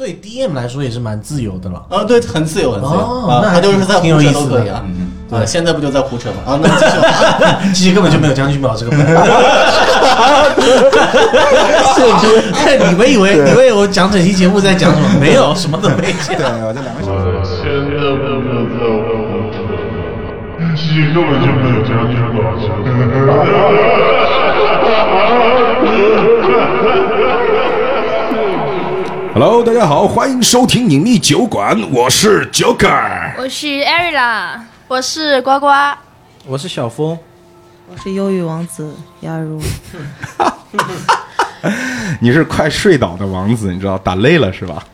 对 DM 来说也是蛮自由的了。啊，对，很自由，很自由啊，哦那他就是在胡挺有扯意思的都可以啊。嗯对，现在不就在胡扯吗？啊，那继续吧。其实根本就没有将军宝这个本。你们以为以为我讲整期节目在讲什么？没有，什么都没讲。对，我这两个小时。现在不就在胡扯，其实根本就没有将军宝。Hello，大家好，欢迎收听隐秘酒馆，我是 Joker。我是 Eri 我是呱呱，我是小峰，我是忧郁王子亚茹，你是快睡倒的王子，你知道打累了是吧？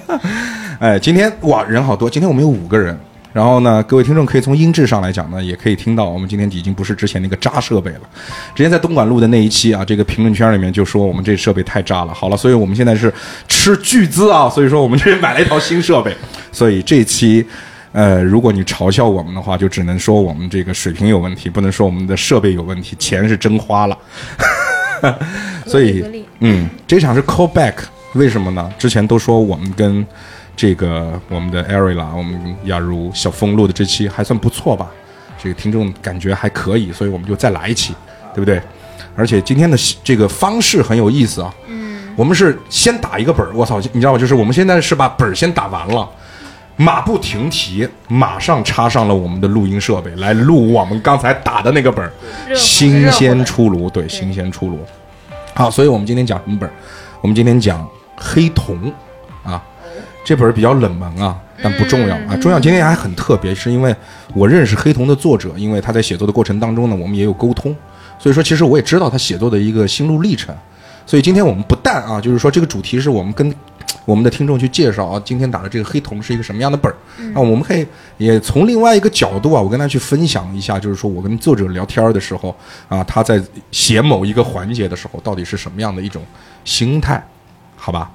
哎，今天哇人好多，今天我们有五个人。然后呢，各位听众可以从音质上来讲呢，也可以听到我们今天已经不是之前那个渣设备了。之前在东莞录的那一期啊，这个评论圈里面就说我们这设备太渣了。好了，所以我们现在是斥巨资啊，所以说我们这买了一套新设备。所以这期，呃，如果你嘲笑我们的话，就只能说我们这个水平有问题，不能说我们的设备有问题，钱是真花了。所以，嗯，这场是 call back，为什么呢？之前都说我们跟这个我们的 Arila，我们雅茹、小峰录的这期还算不错吧，这个听众感觉还可以，所以我们就再来一期，对不对？而且今天的这个方式很有意思啊，嗯，我们是先打一个本儿，我操，你知道吗？就是我们现在是把本儿先打完了。马不停蹄，马上插上了我们的录音设备来录我们刚才打的那个本儿，新鲜出炉，对，新鲜出炉。好，所以我们今天讲什么本儿？我们今天讲黑瞳啊，这本儿比较冷门啊，但不重要啊。重要今天还很特别，是因为我认识黑瞳的作者，因为他在写作的过程当中呢，我们也有沟通，所以说其实我也知道他写作的一个心路历程。所以今天我们不但啊，就是说这个主题是我们跟我们的听众去介绍啊，今天打的这个黑瞳是一个什么样的本儿。那我们可以也从另外一个角度啊，我跟他去分享一下，就是说我跟作者聊天儿的时候啊，他在写某一个环节的时候，到底是什么样的一种心态，好吧？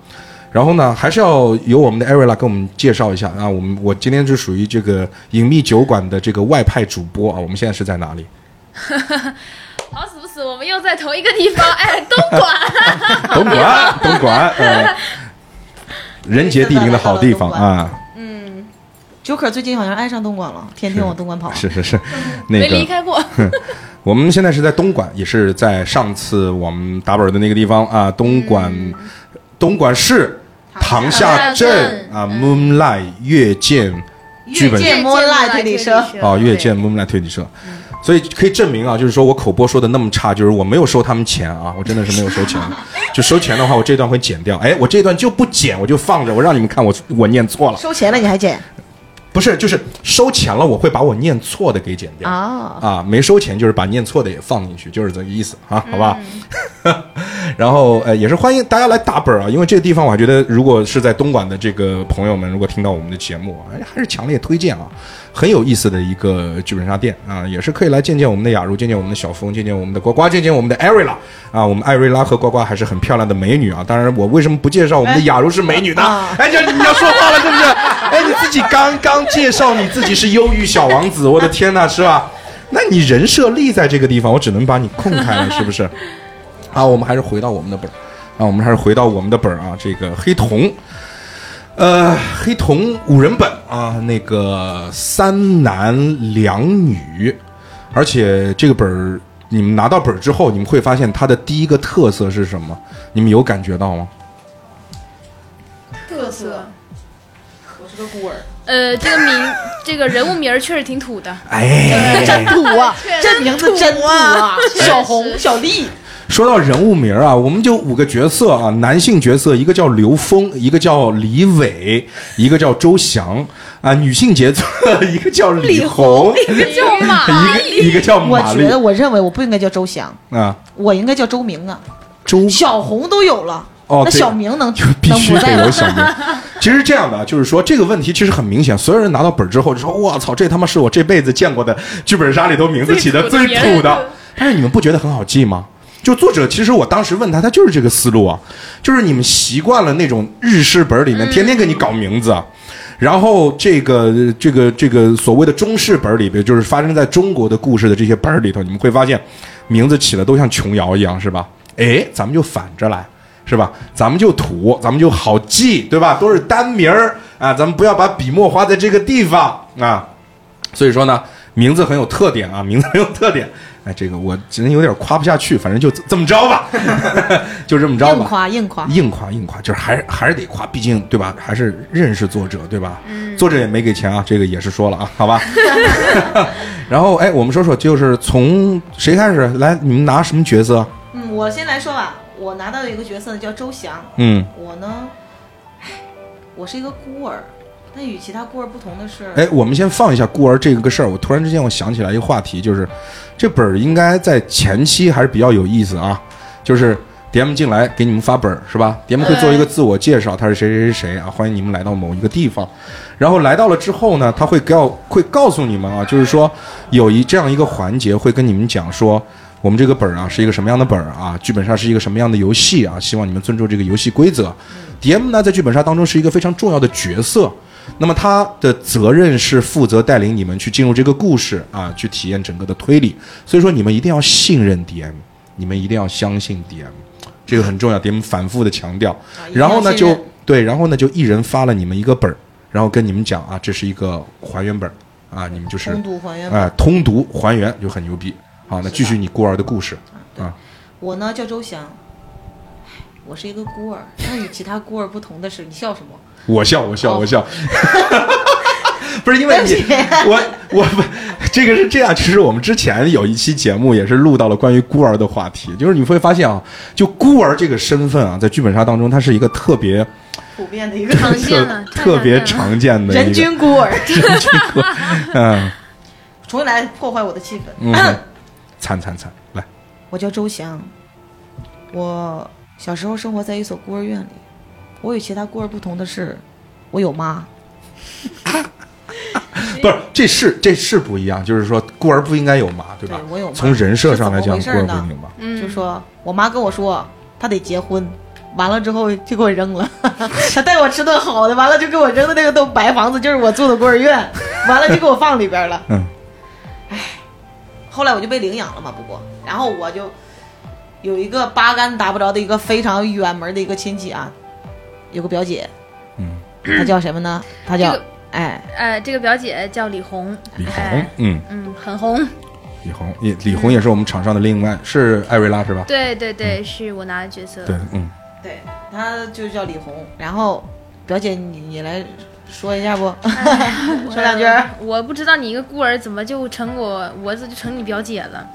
然后呢，还是要由我们的 Arila 给我们介绍一下啊，我们我今天是属于这个隐秘酒馆的这个外派主播啊，我们现在是在哪里？好死不死，我们又在同一个地方，哎，东莞。东莞，东莞，呃，人杰地灵的好地方啊，Joker 最近好像爱上东莞了，天天往东莞跑。是是是，那没离开过，我们现在是在东莞，也是在上次我们打本的那个地方啊，东莞，东莞市塘下镇啊，Moonlight 月见剧本 Moonlight 推理社啊，月见 Moonlight 推理社。所以可以证明啊，就是说我口播说的那么差，就是我没有收他们钱啊，我真的是没有收钱。就收钱的话，我这段会剪掉。哎，我这段就不剪，我就放着，我让你们看我我念错了。收钱了你还剪不是，就是收钱了，我会把我念错的给剪掉。啊？啊，没收钱就是把念错的也放进去，就是这个意思啊，好吧？然后呃，也是欢迎大家来打本儿啊，因为这个地方我还觉得，如果是在东莞的这个朋友们，如果听到我们的节目，哎，还是强烈推荐啊，很有意思的一个剧本杀店啊，也是可以来见见我们的雅茹，见见我们的小峰，见见我们的呱呱，见见我们的艾瑞拉啊，我们艾瑞拉和呱呱还是很漂亮的美女啊。当然，我为什么不介绍我们的雅茹是美女呢？哎，这你要说话了是不是？哎，你自己刚刚介绍你自己是忧郁小王子，我的天呐，是吧？那你人设立在这个地方，我只能把你控开了，是不是？啊，我们还是回到我们的本儿啊，我们还是回到我们的本儿啊，这个黑瞳，呃，黑瞳五人本啊，那个三男两女，而且这个本儿你们拿到本儿之后，你们会发现它的第一个特色是什么？你们有感觉到吗？特色。个孤儿，呃，这个名，这个人物名儿确实挺土的。哎，真土啊！这名字真土啊！小红、小丽，说到人物名啊，我们就五个角色啊，男性角色一个叫刘峰，一个叫李伟，一个叫周翔啊，女性角色一个叫李红，一个叫马一个一个叫我马丽觉得我认为我不应该叫周翔，啊，我应该叫周明啊。周小红都有了，那哦那小明能就必须？得有小明。其实这样的，就是说这个问题其实很明显，所有人拿到本儿之后就说：“我操，这他妈是我这辈子见过的剧本杀里头名字起的最最土的土的。”但是你们不觉得很好记吗？就作者，其实我当时问他，他就是这个思路啊，就是你们习惯了那种日式本儿里面天天给你搞名字。然后这个这个这个所谓的中式本儿里边，就是发生在中国的故事的这些本儿里头，你们会发现名字起的都像琼瑶一样，是吧？哎，咱们就反着来，是吧？咱们就土，咱们就好记，对吧？都是单名儿啊，咱们不要把笔墨花在这个地方啊。所以说呢，名字很有特点啊，名字很有特点。哎，这个我真有点夸不下去，反正就这么着吧，就这么着吧硬吧。夸硬夸，硬夸硬夸，就是还是还是得夸，毕竟对吧？还是认识作者对吧？作者也没给钱啊，这个也是说了啊，好吧。然后哎，我们说说，就是从谁开始来？你们拿什么角色？嗯，我先来说吧，我拿到的一个角色呢叫周翔，嗯，我呢，唉，我是一个孤儿，但与其他孤儿不同的是，哎，我们先放一下孤儿这个事儿。我突然之间我想起来一个话题，就是这本儿应该在前期还是比较有意思啊。就是 DM 进来给你们发本儿是吧？DM 会做一个自我介绍，他是谁谁谁谁啊，欢迎你们来到某一个地方。然后来到了之后呢，他会告会告诉你们啊，就是说有一这样一个环节会跟你们讲说。我们这个本儿啊是一个什么样的本儿啊？剧本杀是一个什么样的游戏啊？希望你们尊重这个游戏规则。DM 呢，在剧本杀当中是一个非常重要的角色，那么他的责任是负责带领你们去进入这个故事啊，去体验整个的推理。所以说，你们一定要信任 DM，你们一定要相信 DM，这个很重要。DM 反复的强调。然后呢，就对，然后呢，就一人发了你们一个本儿，然后跟你们讲啊，这是一个还原本儿啊，你们就是通读还原哎、通读还原就很牛逼。好，那继续你孤儿的故事啊。我呢叫周翔，我是一个孤儿，那与其他孤儿不同的是，你笑什么？我笑，我笑，哦我笑。不是因为你我我不，这个是这样。其实我们之前有一期节目也是录到了关于孤儿的话题，就是你会发现啊，就孤儿这个身份啊，在剧本杀当中，它是一个特别普遍的一个常特特别常常见的人均孤儿，嗯重新来破坏我的气氛。嗯，惨惨惨，来，我叫周翔，我小时候生活在一所孤儿院里。我与其他孤儿不同的是，我有妈。不是，这是这是不一样，就是说孤儿不应该有妈，对吧？对我有妈从人设上来讲，孤儿不应该有妈。嗯，就说我妈跟我说，她得结婚，完了之后就给我扔了。她带我吃顿好的，完了就给我扔的那个栋白房子，就是我住的孤儿院，完了就给我放里边了。嗯，后来我就被领养了嘛，不过，然后我就有一个八竿子打不着的一个非常远门的一个亲戚啊，有个表姐，嗯，她叫什么呢？她叫、这个哎，呃，这个表姐叫李红，李红哎，嗯，嗯，很红。李红也李红也是我们场上的另外是艾瑞拉是吧？对对对，是我拿的角色。对，嗯，对，她就叫李红。然后表姐你你来说一下不？说两句儿。我不知道你一个孤儿怎么就成我，我这就成你表姐了？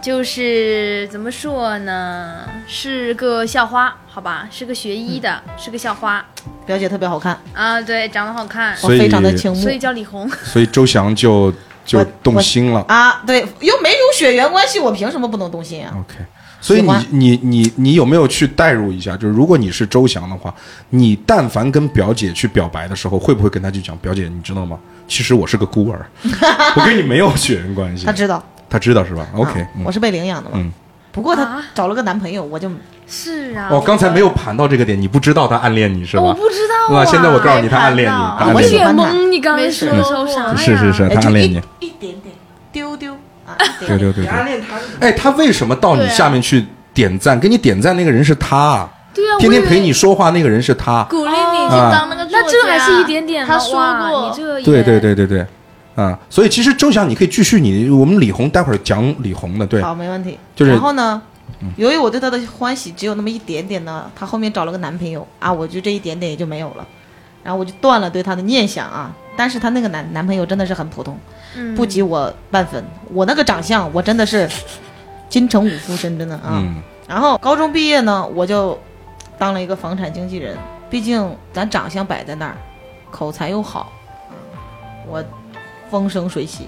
就是怎么说呢，是个校花，好吧，是个学医的，是个校花表姐特别好看，啊，对，长得好看，所以我非常的倾慕所以叫李红。所以周翔就就动心了。啊。对，又没有血缘关系，我凭什么不能动心啊？OK，所以你你你你有没有去代入一下？就是如果你是周翔的话，你但凡跟表姐去表白的时候，会不会跟她去讲表姐？你知道吗？其实我是个孤儿，我跟你没有血缘关系。她知道她知道是吧？OK，啊嗯我是被领养的嘛。嗯。不过她啊找了个男朋友，我就是啊，哦，刚才没有盘到这个点，你不知道他暗恋你是吧？我不知道，啊。现在我告诉你，他暗恋你，我恋你。喜欢他懵，你刚才没说的时候啥呀？是是是，哎就一他暗恋你。一点点，丢丢对 对。对对。恋他哎，他为什么到你下面去点赞？给你点赞那个人是他，对啊，天天陪你说话那个人是他。鼓励你去啊当那个作家，那这还是一点点吗他说过你这也对对对对对，啊，所以其实周翔，你可以继续你我们李红待会儿讲李红的，对，好，没问题。就是然后呢，由于我对她的欢喜只有那么一点点呢，她后面找了个男朋友啊，我就这一点点也就没有了，然后我就断了对她的念想啊。但是她那个男男朋友真的是很普通，嗯不及我半分。我那个长相，我真的是金城武附身，真的啊。嗯然后高中毕业呢，我就当了一个房产经纪人。毕竟咱长相摆在那儿，口才又好，嗯我风生水起。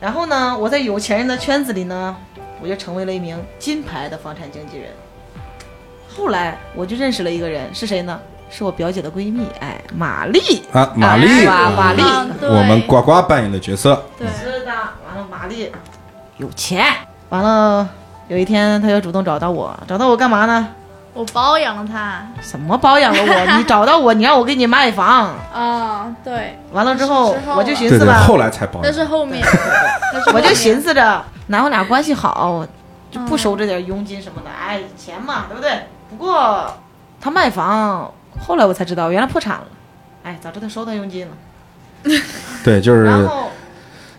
然后呢，我在有钱人的圈子里呢，我就成为了一名金牌的房产经纪人。后来我就认识了一个人，是谁呢？是我表姐的闺蜜，哎，玛丽。啊，玛丽，哎哇玛丽我们呱呱扮演的角色，对是的，完了，玛丽有钱，完了有一天她就主动找到我，找到我干嘛呢？我包养了她什么包养了我？你找到我，你让我给你卖房，啊，对，完了之后之后我就寻对对，思吧，后来才包那是后面，那是后我就寻思着，男我俩关系好，就不收这点佣金什么的，哎，钱嘛，对不对？不过他卖房，后来我才知道原来破产了。哎，早知道收他佣金了。对，就是然后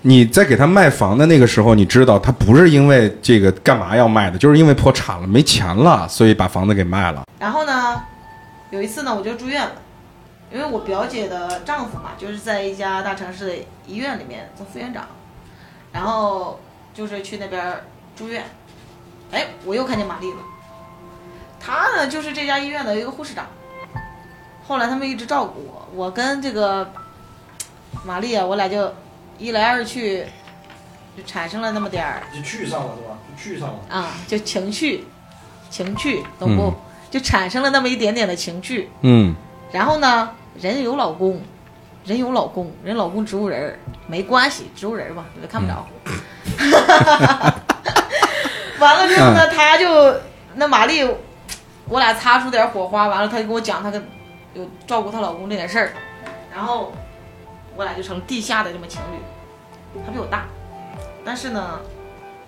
你在给他卖房的那个时候，你知道他不是因为这个干嘛要卖的，就是因为破产了没钱了，所以把房子给卖了。然后呢，有一次呢，我就住院了，因为我表姐的丈夫嘛，就是在一家大城市的医院里面做副院长，然后就是去那边住院。哎，我又看见玛丽了，她呢就是这家医院的一个护士长。后来他们一直照顾我，我跟这个玛丽啊，我俩就一来二去，就产生了那么点儿就去上了是吧？就去上了。啊，就情趣，情趣，懂不？嗯就产生了那么一点点的情趣。嗯，然后呢，人有老公，人有老公，人老公植物人儿没关系，植物人儿吧，也看不着。完了之后呢，他就那玛丽，我俩擦出点火花，完了，他就跟我讲他跟有照顾她老公这点事儿，然后我俩就成地下的这么情侣。他比我大，但是呢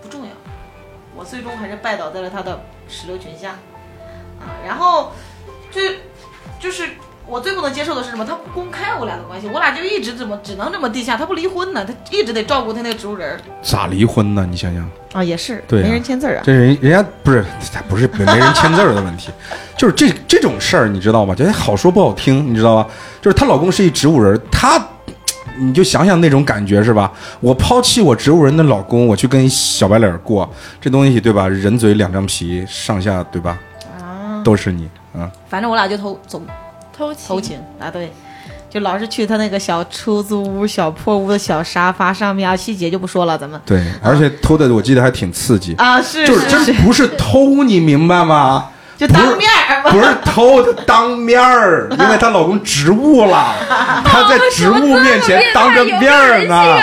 不重要，我最终还是拜倒在了他的石榴裙下啊。然后就就是我最不能接受的是什么？他不公开我俩的关系，我俩就一直这么只能这么地下，他不离婚呢，他一直得照顾他那个植物人儿咋离婚呢？你想想，啊，也是，对啊没人签字儿啊。这人人家不是他不是没人签字儿的问题，就是这这种事儿，你知道吧？就好说不好听，你知道吧？就是她老公是一植物人，她。你就想想那种感觉是吧？我抛弃我植物人的老公，我去跟一小白脸儿过，这东西对吧？人嘴两张皮，上下对吧？啊，都是你啊！反正我俩就偷走偷情，偷情啊，对，就老是去他那个小出租屋、小破屋的小沙发上面啊，细节就不说了，咱们。对，而且偷的我记得还挺刺激，啊，是就是是真不是偷，你明白吗？就当面儿不是偷，她当面儿，因为她老公植物了，她在植物面前当着面儿呢，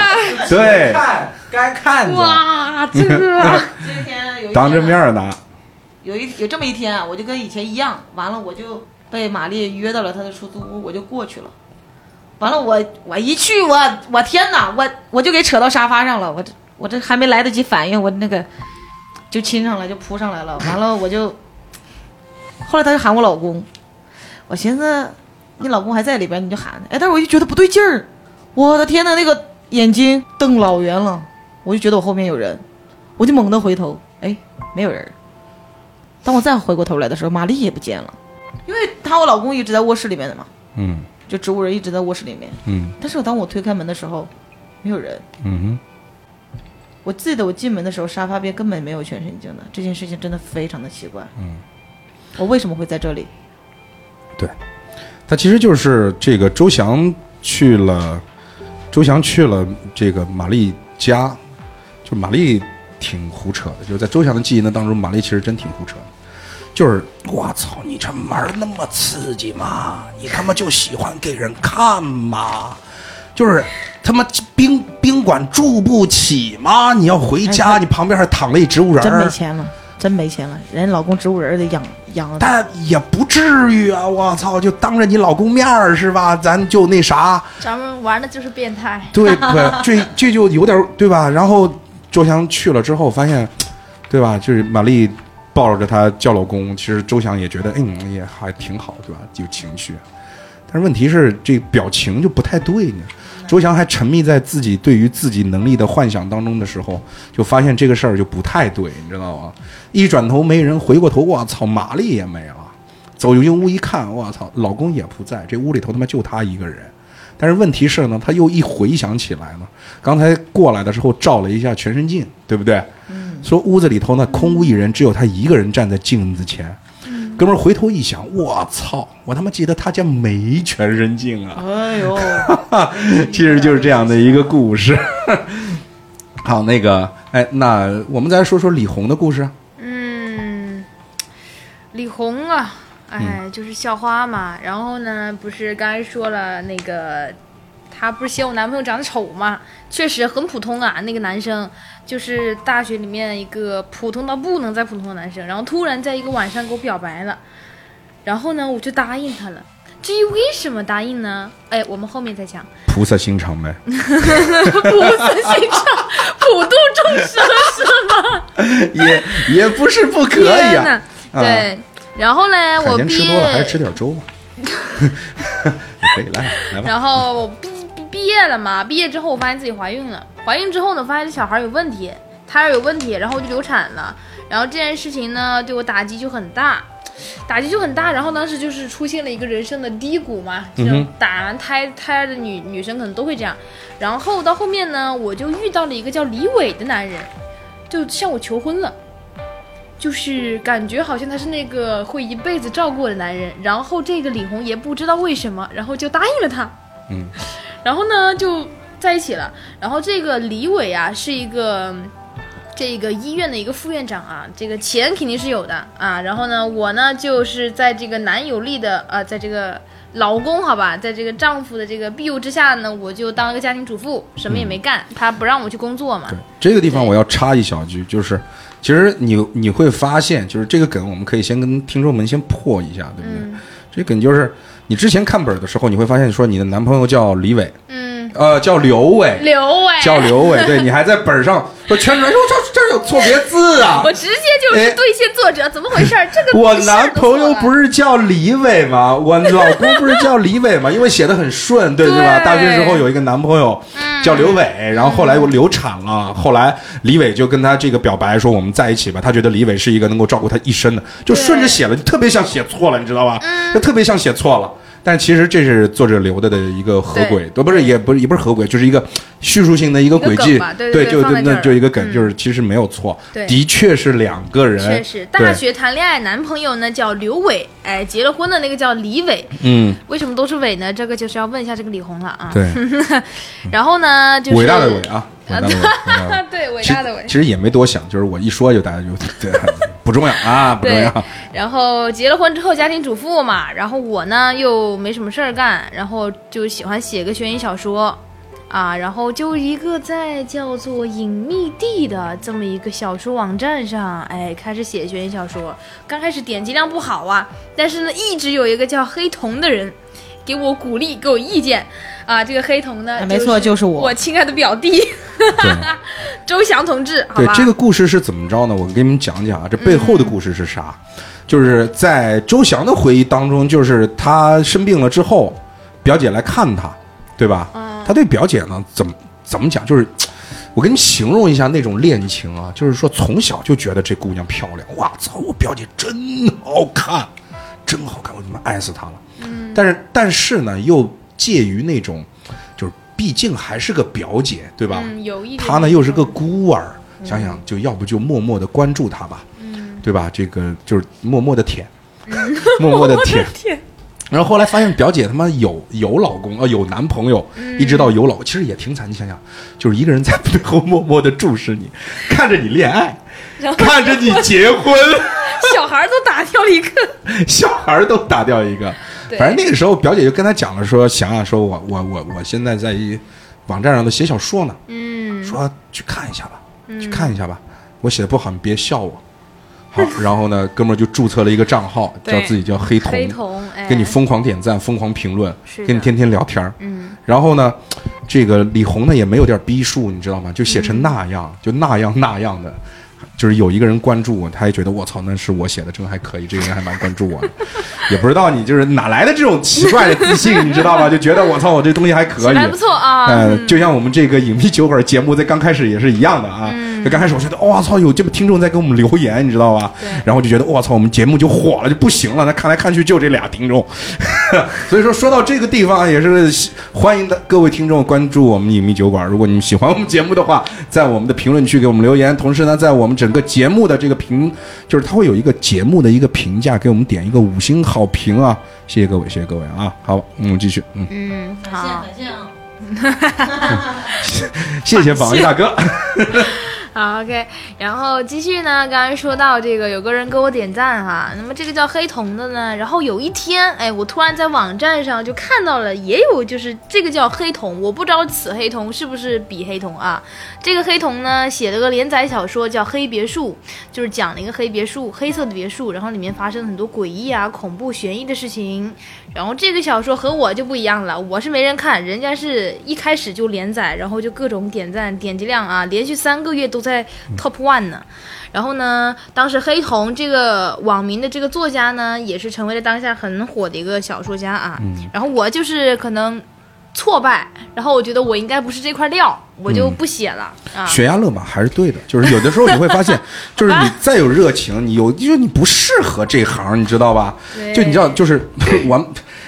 对，看该看着。哇，这个 今天有当着面儿呢，有一有这么一天啊，我就跟以前一样，完了我就被玛丽约到了她的出租屋，我就过去了。完了我我一去我我天哪，我我就给扯到沙发上了，我这我这还没来得及反应，我那个就亲上来就扑上来了。完了我就，后来他就喊我老公，我寻思你老公还在里边，你就喊，哎，但是我就觉得不对劲儿，我的天呐，那个眼睛瞪老圆了，我就觉得我后面有人，我就猛地回头，哎，没有人。当我再回过头来的时候，玛丽也不见了，因为她我老公一直在卧室里面的嘛，嗯就植物人一直在卧室里面。嗯但是当我推开门的时候，没有人。嗯哼我记得我进门的时候，沙发边根本没有全身镜的，这件事情真的非常的奇怪。嗯，我为什么会在这里？对，他其实就是这个周翔去了，周翔去了这个玛丽家，就玛丽挺胡扯的，就是在周翔的记忆呢当中，玛丽其实真挺胡扯的。就是我操，你这玩儿那么刺激吗？你他妈就喜欢给人看吗？就是他妈宾宾馆住不起吗？你要回家，你旁边还躺了一植物人真没，钱了，真没钱了，人家老公植物人得养养。但也不至于啊！我操，就当着你老公面儿是吧？咱就那啥，咱们玩的就是变态。对不？这这就有点儿对吧？然后周翔去了之后，发现，对吧？就是玛丽抱着他叫老公，其实周翔也觉得，嗯，也还挺好，对吧？有情绪。但是问题是，这表情就不太对呢。周翔还沉迷在自己对于自己能力的幻想当中的时候，就发现这个事儿就不太对，你知道吗？一转头没人，回过头，我操，玛丽也没了。走进屋一看，我操，老公也不在，这屋里头他妈就他一个人。但是问题是呢，他又一回想起来呢，刚才过来的时候照了一下全身镜，对不对？嗯。说屋子里头呢空无一人，只有他一个人站在镜子前。哥们儿回头一想，我操，我他妈记得他家没全身镜啊！哎呦，其实就是这样的一个故事。好，那个，哎，那我们再来说说李红的故事。嗯，李红啊，哎，就是校花嘛。然后呢，不是刚才说了那个，她不是嫌我男朋友长得丑吗？确实很普通啊，那个男生就是大学里面一个普通到不能再普通的男生。然后突然在一个晚上给我表白了，然后呢，我就答应他了。至于为什么答应呢？哎，我们后面再讲。菩萨心肠呗，菩萨心肠，普度众生是吗？也也不是不可以啊。啊对，然后呢，海我吃多了还是吃点粥吧。可以来来吧。然后我毕毕业了嘛，毕业之后我发现自己怀孕了，怀孕之后呢，发现这小孩有问题，胎儿有问题，然后我就流产了。然后这件事情呢，对我打击就很大，打击就很大。然后当时就是出现了一个人生的低谷嘛，这种嗯哼打完胎胎儿的女女生可能都会这样。然后到后面呢，我就遇到了一个叫李伟的男人，就向我求婚了。就是感觉好像他是那个会一辈子照顾我的男人，然后这个李红也不知道为什么，然后就答应了他，嗯，然后呢就在一起了。然后这个李伟啊是一个这个医院的一个副院长啊，这个钱肯定是有的啊。然后呢，我呢就是在这个男友力的啊，在这个老公好吧，在这个丈夫的这个庇佑之下呢，我就当了个家庭主妇，什么也没干，他不让我去工作嘛对。这个地方我要插一小句，就是其实你你会发现，就是这个梗我们可以先跟听众们先破一下，对不对？嗯这梗就是你之前看本儿的时候，你会发现说你的男朋友叫李伟，嗯，呃，叫刘伟，刘伟叫刘伟，对 你还在本儿上说圈出来说这这有错别字啊 我。直接就是哎兑现作者，怎么回事儿？这个我男朋友不是是叫李伟吗？我老公不是叫李伟吗？因为写的很顺，对对吧？大学时候有一个男朋友叫刘伟，然后后来我流产了，后来李伟就跟他这个表白说我们在一起吧。他觉得李伟是一个能够照顾他一生的，就顺着写了，就特别像写错了，你知道吧？就特别像写错了。但其实这是作者留的的一个合轨，都不是也不是也不是合轨，就是一个叙述性的一个轨迹对对对就放在这儿那就一个梗，嗯就是其实没有错，的确是两个人，确实，大学谈恋爱，男朋友呢叫刘伟，哎，结了婚的那个叫李伟。嗯，为什么都是伟呢？这个就是要问一下这个李红了啊。对。然后呢，就是伟大的伟啊，伟大的伟，大的伟。对，伟大的伟其。实也没多想，就是我一说就大家就对，不重要啊，不重要。，然后结了婚之后家庭主妇嘛，然后我呢又没什么事儿干，然后就喜欢写个悬疑小说，啊，然后就一个在叫做隐秘地的这么一个小说网站上，哎，开始写悬疑小说。刚开始点击量不好啊，但是呢，一直有一个叫黑瞳的人给我鼓励，给我意见，啊，这个黑瞳呢，哎没错就是我我亲爱的表弟对 周翔同志，对这个故事是怎么着呢？我给你们讲讲啊，这背后的故事是啥？就是在周翔的回忆当中，就是他生病了之后，表姐来看他，对吧？嗯他对表姐呢，怎么怎么讲？就是我给你形容一下那种恋情啊，就是说从小就觉得这姑娘漂亮，哇操，我表姐真好看，真好看，我他妈爱死她了。嗯，但是但是呢，又介于那种，就是毕竟还是个表姐，对吧？嗯，有一点他呢又是个孤儿，想想就要不就默默的关注她吧，对吧？这个就是默默的 舔，默默的舔。然后后来发现表姐他妈有有老公啊、呃有男朋友，一直到有老，其实也挺惨。你想想，就是一个人在背后默默的注视你，看着你恋爱，然后看着你结婚，小孩都打掉了一个，小孩都打掉一个。对反正那个时候表姐就跟他讲了说，想想说我我我我现在在一网站上都写小说呢，嗯，说去看一下吧，去看一下吧。我写的不好，你别笑我。好，然后呢，哥们儿就注册了一个账号，叫自己叫黑瞳，黑瞳，哎，跟你疯狂点赞、疯狂评论，跟你天天聊天儿。嗯，然后呢，这个李红呢也没有点逼数，你知道吗？就写成那样，就那样那样的。就是有一个人关注我，他也觉得我操，那是我写的，真还可以，这个人还蛮关注我的，也不知道你就是哪来的这种奇怪的自信，你知道吧？就觉得我操，我这东西还可以，还不错啊，呃，就像我们这个影迷酒馆节目在刚开始也是一样的啊。就刚开始我觉得，哇操，有这么听众在给我们留言，你知道吧？然后就觉得，哇操，我们节目就火了，就不行了。那看来看去就这俩听众，所以说说到这个地方，也是欢迎的各位听众关注我们影迷酒馆。如果你们喜欢我们节目的话，在我们的评论区给我们留言，同时呢，在我们整个节目的这个评，就是它会有一个节目的一个评价，给我们点一个五星好评啊！谢谢各位，谢谢各位啊！好，我嗯，继续，嗯，嗯，好，感谢啊！谢谢榜一大哥。好，OK，然后继续呢，刚刚说到这个有个人给我点赞哈，那么这个叫黑瞳的呢，然后有一天，哎，我突然在网站上就看到了，也有就是这个叫黑瞳，我不知道此黑瞳是不是彼黑瞳啊？这个黑瞳呢写了个连载小说叫《黑别墅》，就是讲了一个黑别墅，黑色的别墅，然后里面发生了很多诡异啊、恐怖、悬疑的事情。然后这个小说和我就不一样了，我是没人看，人家是一开始就连载，然后就各种点赞、点击量啊，连续三个月都都在 top one 呢。然后呢，当时黑瞳这个网民的这个作家呢，也是成为了当下很火的一个小说家啊。然后我就是可能挫败，然后我觉得我应该不是这块料，我就不写了、啊。悬崖勒马还是对的，就是有的时候你会发现，就是你再有热情，你有就是你不适合这行，你知道吧？对就你知道，就是 我们，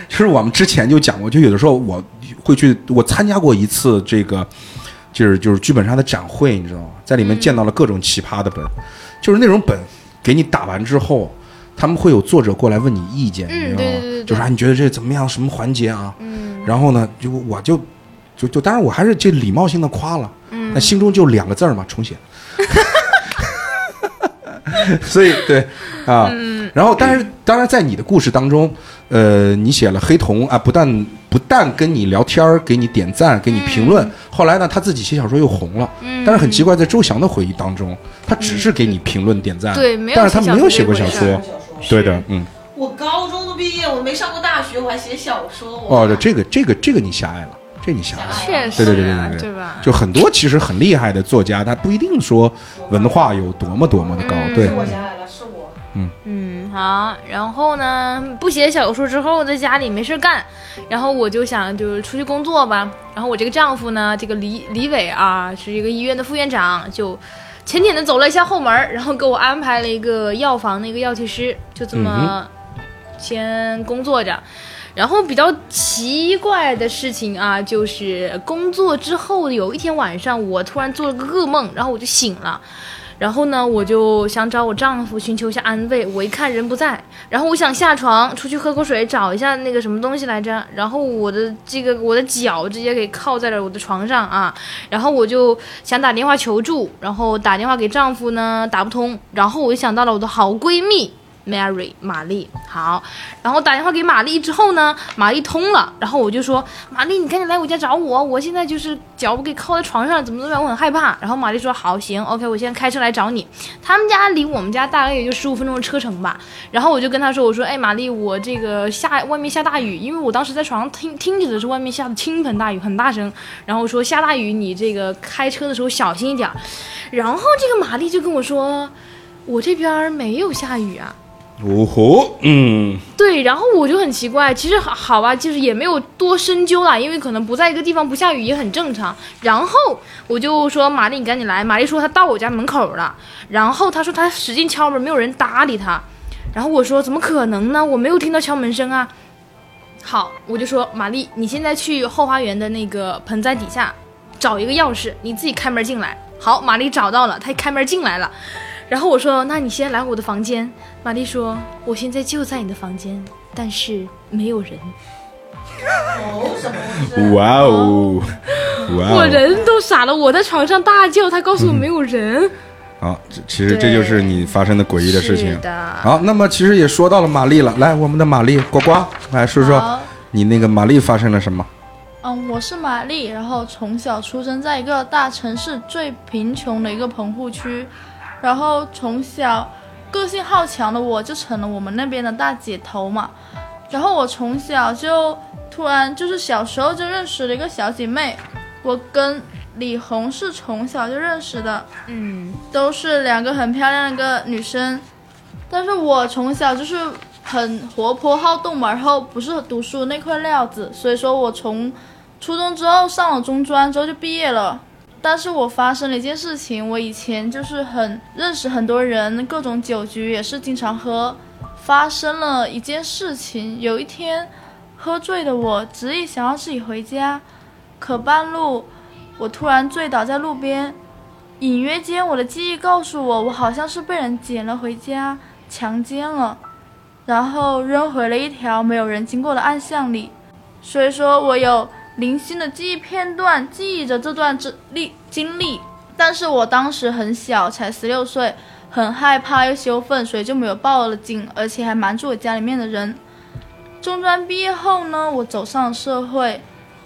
就是我们之前就讲过，就有的时候我会去，我参加过一次这个，就是就是剧本杀的展会，你知道吗？在里面见到了各种奇葩的本，就是那种本给你打完之后。他们会有作者过来问你意见，嗯你知道吗？对对对对就是啊，你觉得这怎么样？什么环节啊？嗯然后呢，就我就就就，当然我还是这礼貌性的夸了，嗯那心中就两个字儿嘛，重写。所以对啊，嗯然后但是当然在你的故事当中，呃，你写了黑瞳啊，不但不但跟你聊天儿，给你点赞，给你评论，后来呢，他自己写小说又红了，嗯。但是很奇怪，在周翔的回忆当中，他只是给你评论点赞，对没有但是他没有写过写小小说，对的，嗯，我高中都毕业，我没上过大学，我还写小说。哦，这这个这个这个你狭隘了，这你狭隘了。确实、对啊，对对对对。对吧？就很多其实很厉害的作家，他不一定说文化有多么多么的高，对。是，我狭隘了，是我。嗯。嗯，好，然后呢，不写小说之后，在家里没事干，然后我就想就是出去工作吧。然后我这个丈夫呢，这个李李伟啊，是一个医院的副院长，就浅浅的走了一下后门，然后给我安排了一个药房的一个药剂师，就这么先工作着。然后比较奇怪的事情啊，就是工作之后有一天晚上，我突然做了个噩梦，然后我就醒了。然后呢，我就想找我丈夫寻求一下安慰。我一看人不在，然后我想下床出去喝口水，找一下那个什么东西来着。然后我的这个我的脚直接给靠在了我的床上啊。然后我就想打电话求助，然后打电话给丈夫呢打不通。然后我就想到了我的好闺蜜 Mary 玛丽，好，然后打电话给玛丽之后呢，玛丽通了，然后我就说玛丽，你赶紧来我家找我，我现在就是脚给靠在床上，怎么怎么样，我很害怕。然后玛丽说好行，OK，我现在开车来找你。他们家离我们家大概也就十五分钟的车程吧。然后我就跟他说，我说哎玛丽，我这个下外面下大雨，因为我当时在床上听听着的是外面下的倾盆大雨，很大声。然后我说下大雨，你这个开车的时候小心一点。然后这个玛丽就跟我说，我这边没有下雨啊。哦吼，嗯，对，然后我就很奇怪，其实好好吧，就是也没有多深究啦，因为可能不在一个地方不下雨也很正常。然后我就说玛丽，你赶紧来。玛丽说她到我家门口了，然后她说她使劲敲门，没有人搭理她。然后我说怎么可能呢？我没有听到敲门声啊。好，我就说玛丽，你现在去后花园的那个盆栽底下找一个钥匙，你自己开门进来。好，玛丽找到了，她开门进来了。然后我说：“那你先来我的房间。”玛丽说：“我现在就在你的房间，但是没有人，哦，什么？哇哦，哇我哦，人都傻了。我在床上大叫，他告诉我没有人。好，这其实这就是你发生的诡异的事情好，那么其实也说到了玛丽了，来，我们的玛丽呱呱来说说，你那个玛丽发生了什么？嗯，我是玛丽，然后从小出生在一个大城市最贫穷的一个棚户区，然后从小个性好强的我就成了我们那边的大姐头嘛。然后我从小就突然就是小时候就认识了一个小姐妹，我跟李红是从小就认识的，嗯，都是两个很漂亮的一个女生，但是我从小就是很活泼好动嘛，然后不是读书那块料子，所以说我从初中之后上了中专之后就毕业了。但是我发生了一件事情，我以前就是很认识很多人，各种酒局也是经常喝。发生了一件事情，有一天喝醉的我执意想要自己回家，可半路我突然醉倒在路边，隐约间，我的记忆告诉我，我好像是被人捡了回家，强奸了，然后扔回了一条没有人经过的暗巷里。所以说我有零星的记忆片段，记忆着这段经历经历，但是我当时很小，才十六岁，很害怕又羞愤，所以就没有报了警，而且还瞒住我家里面的人。中专毕业后呢，我走上了社会，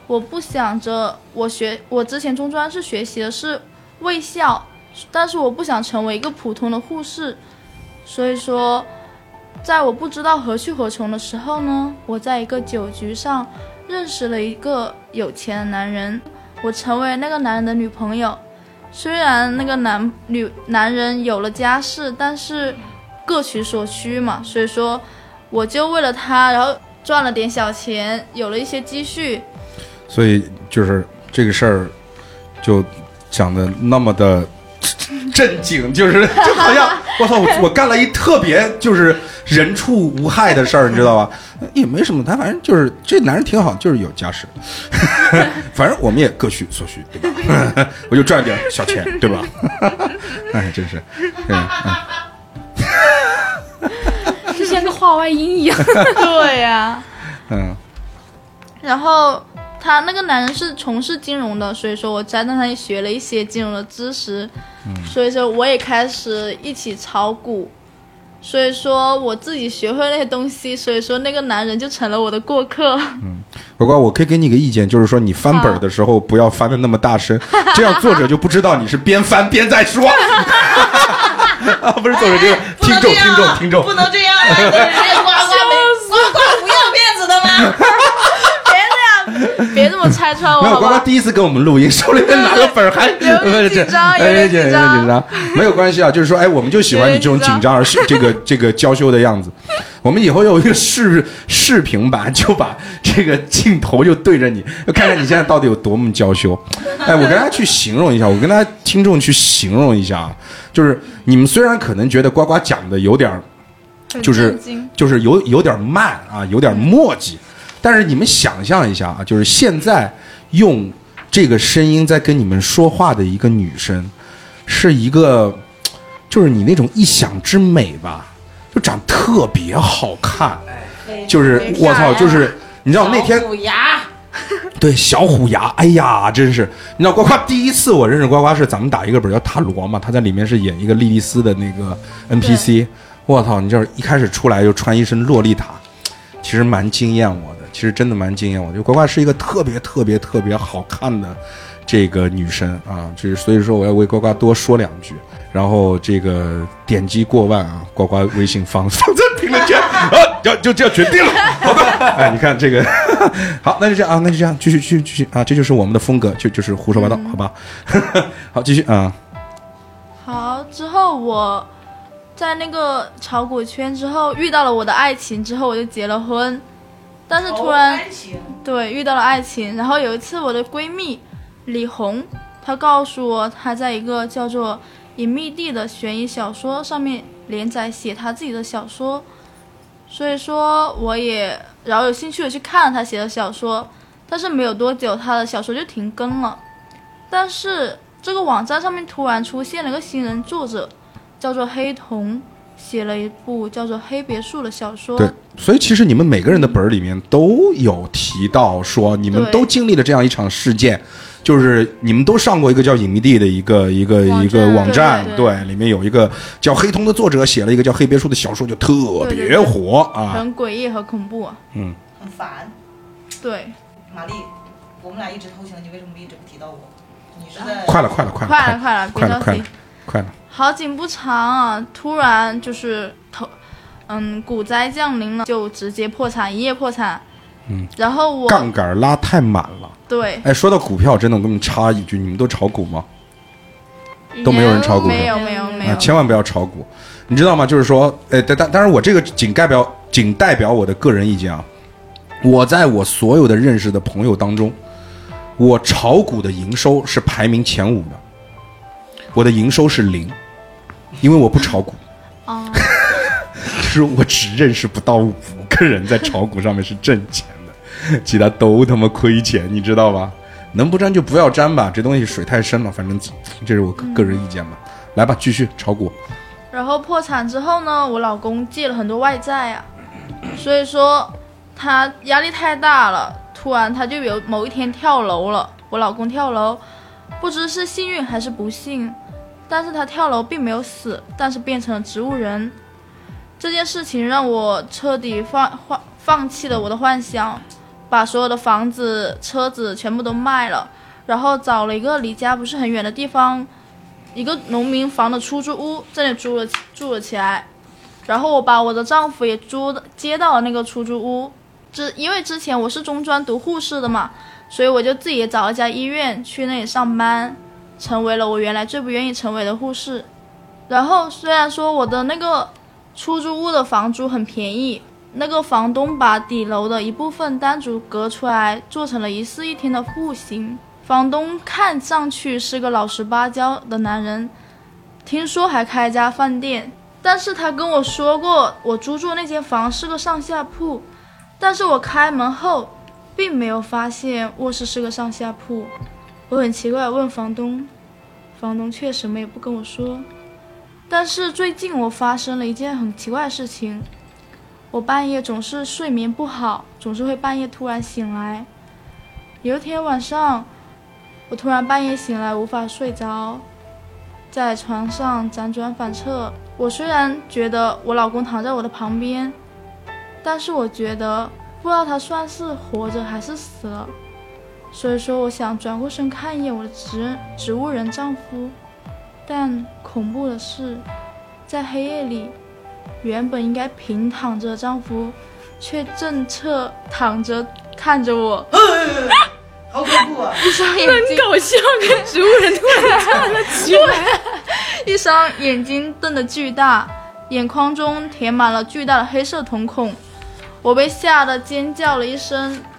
我不想着我学，我之前中专是学习的是卫校，但是我不想成为一个普通的护士，所以说，在我不知道何去何从的时候呢，我在一个酒局上认识了一个有钱的男人，我成为那个男人的女朋友。虽然那个男女男人有了家室，但是各取所需嘛，所以说我就为了他，然后赚了点小钱，有了一些积蓄，所以就是这个事儿，就讲的那么的震惊，就是就好像我操，我我干了一特别就是人畜无害的事儿，你知道吧？也没什么，他反正就是这男人挺好，就是有家室，反正我们也各取所需，对吧？我就赚点小钱，对吧？哎，真是，嗯嗯就像个话外音一样。对呀、嗯，然后他那个男人是从事金融的，所以说我在那里学了一些金融的知识，所以说我也开始一起炒股。所以说我自己学会那些东西，所以说那个男人就成了我的过客。乖乖，我可以给你个意见，就是说你翻本的时候不要翻的那么大声，这样作者就不知道你是边翻边在说。啊，不是作者，就是听众，听众，听众。不能这样啊！这呱呱没呱呱不要面子的吗？别这么拆穿我没有，好吧？呱呱第一次跟我们录音，手里面拿个本儿还 有点紧张哎有点紧张紧张，没有关系啊，就是说，哎，我们就喜欢你这种紧张而是这个这个娇羞的样子。我们以后有一个视视频版，就把这个镜头就对着你，就看看你现在到底有多么娇羞。哎，我跟大家去形容一下，我跟大家听众去形容一下啊，就是你们虽然可能觉得呱呱讲的有点儿就是就是有有点慢啊，有点磨叽。但是你们想象一下啊，就是现在用这个声音在跟你们说话的一个女生，是一个，就是你那种一想之美吧，就长特别好看，就是我操，就是你知道那天虎牙，对小虎牙，哎呀，真是！你知道呱呱第一次我认识呱呱是咱们打一个本叫塔罗嘛，他在里面是演一个莉莉丝的那个 NPC。我操，你就是一开始出来就穿一身洛丽塔，其实蛮惊艳我的，其实真的蛮惊艳我的。就呱呱是一个特别特别特别好看的这个女生啊，就是所以说我要为呱呱多说两句。然后这个点击过万啊，呱呱微信放放在评论区啊，要就这样决定了，好的。哎，你看这个，好，那就这样啊，那就这样，继续继续继续啊，这就是我们的风格，就就是胡说八道，好吧？好，继续啊，好，之后我在那个炒股圈之后遇到了我的爱情，之后我就结了婚，但是突然、对遇到了爱情，然后有一次我的闺蜜李红，她告诉我她在一个叫做《隐秘地》的悬疑小说上面连载写她自己的小说，所以说我也饶有兴趣的去看了她写的小说，但是没有多久她的小说就停更了，但是这个网站上面突然出现了个新人作者，叫做黑瞳，写了一部叫做《黑别墅》的小说。对，所以其实你们每个人的本儿里面都有提到说，你们都经历了这样一场事件，就是你们都上过一个叫隐秘地的一个一个一个网站，对对，里面有一个叫黑通的作者写了一个叫黑别墅的小说，就特别对对对火啊。很诡异和恐怖啊！嗯，很烦。对，玛丽，我们俩一直偷情，你为什么一直不提到我？你是在快了，快了，快了，快了快了，快了快了。好景不长啊，突然就是头，嗯，股灾降临了，就直接破产，一夜破产。嗯，然后我杠杆拉太满了。对哎，说到股票，真的，我跟你们插一句，你们都炒股吗？都没有人炒股没有没有没啊，有，千万不要炒股，你知道吗？就是说，呃，但但但是，我这个仅代表仅代表我的个人意见啊。我在我所有的认识的朋友当中，我炒股的营收是排名前五的，我的营收是零，因为我不炒股，哦，就 是我只认识不到五个人在炒股上面是挣钱的，其他都他妈亏钱，你知道吧？能不沾就不要沾吧，这东西水太深了，反正这是我个个人意见吧。来吧，继续炒股。然后破产之后呢，我老公借了很多外债啊，所以说他压力太大了，突然他就有某一天跳楼了。我老公跳楼，不知是幸运还是不幸，但是他跳楼并没有死，但是变成了植物人。这件事情让我彻底放放放弃了我的幻想，把所有的房子、车子全部都卖了，然后找了一个离家不是很远的地方，一个农民房的出租屋，在那里住了住了起来。然后我把我的丈夫也租接到了那个出租屋。之因为之前我是中专读护士的嘛，所以我就自己找了一家医院去那里上班。成为了我原来最不愿意成为的护士。然后虽然说我的那个出租屋的房租很便宜，那个房东把底楼的一部分单独隔出来，做成了一室一厅的户型。房东看上去是个老实巴交的男人，听说还开家饭店，但是他跟我说过，我租住那间房是个上下铺，但是我开门后，并没有发现卧室是个上下铺。我很奇怪，问房东，房东却什么也不跟我说。但是最近我发生了一件很奇怪的事情，我半夜总是睡眠不好，总是会半夜突然醒来。有一天晚上，我突然半夜醒来，无法睡着，在床上辗转反侧。我虽然觉得我老公躺在我的旁边，但是我觉得不知道他算是活着还是死了。所以说，我想转过身看一眼我的植植物人丈夫，但恐怖的是，在黑夜里，原本应该平躺着的丈夫，却正侧躺着看着我，好恐怖啊！一双眼睛搞笑，跟植物人突然站了起来。一双眼睛瞪得巨大，眼眶中填满了巨大的黑色瞳孔。我被吓得尖叫了一声，啊！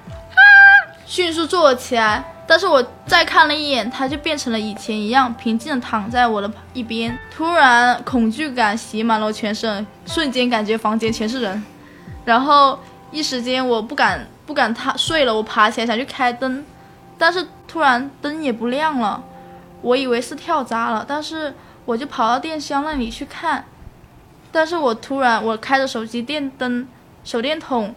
迅速坐了起来。但是我再看了一眼，他就变成了以前一样平静的躺在我的一边。突然，恐惧感袭满了全身，瞬间感觉房间全是人。然后一时间我不敢不敢他睡了，我爬起来想去开灯，但是突然灯也不亮了。我以为是跳闸了，但是我就跑到电箱那里去看，但是我突然我开着手机电灯手电筒，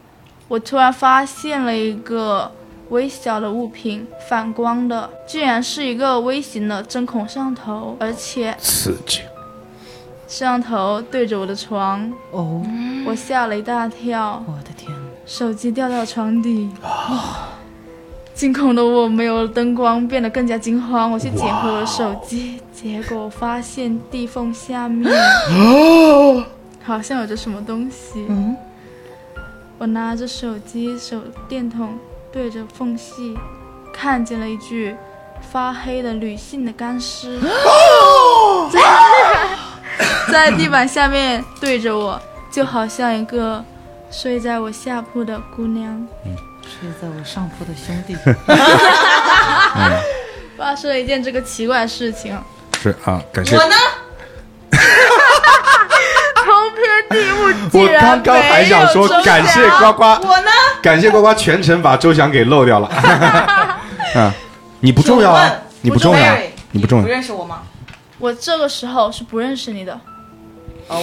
我突然发现了一个微小的物品，反光的，居然是一个微型的针孔摄像头，而且刺激。摄像头对着我的床，哦，我吓了一大跳，我的天！手机掉到床底。惊恐的我没有了灯光，变得更加惊慌。我去捡回我的手机，结果发现地缝下面哦好像有着什么东西。嗯，我拿着手机手电筒对着缝隙，看见了一具发黑的女性的干尸，在 在地板下面对着我，就好像一个睡在我下铺的姑娘。睡在我上铺的兄弟。发生了一件这个奇怪的事情，是啊，感谢。我呢？我刚刚还想说感谢翔呱呱，我呢？感谢呱呱全程把周翔给漏掉了。啊，你不重要啊，你不重要你不重要，认识我吗？我这个时候是不认识你的，哦，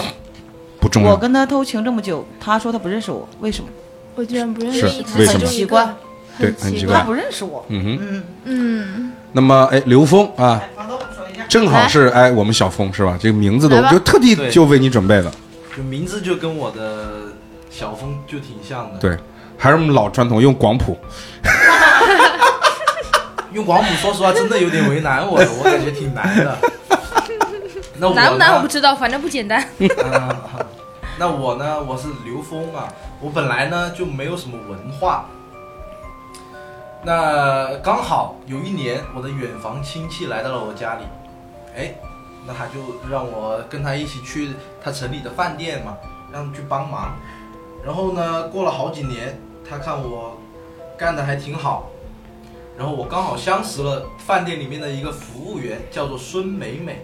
不重要。我跟他偷情这么久，他说他不认识我，为什么？我居然不认识他，为什么很奇怪，对，很奇怪他。不认识我。嗯哼。嗯，嗯，那么，哎，刘峰啊。正好是哎我们小峰是吧？这个名字都就特地就为你准备的。就名字就跟我的小峰就挺像的。，对，还是我们老传统，用广谱。用广谱说实话真的有点为难我了，我感觉挺难的。那我难不难我不？知道，反正不简单。嗯那我呢？我是刘峰啊。我本来呢就没有什么文化。那刚好有一年，我的远房亲戚来到了我家里，哎，那他就让我跟他一起去他城里的饭店嘛，让去帮忙。然后呢，过了好几年，他看我干的还挺好，然后我刚好相识了饭店里面的一个服务员，叫做孙美美。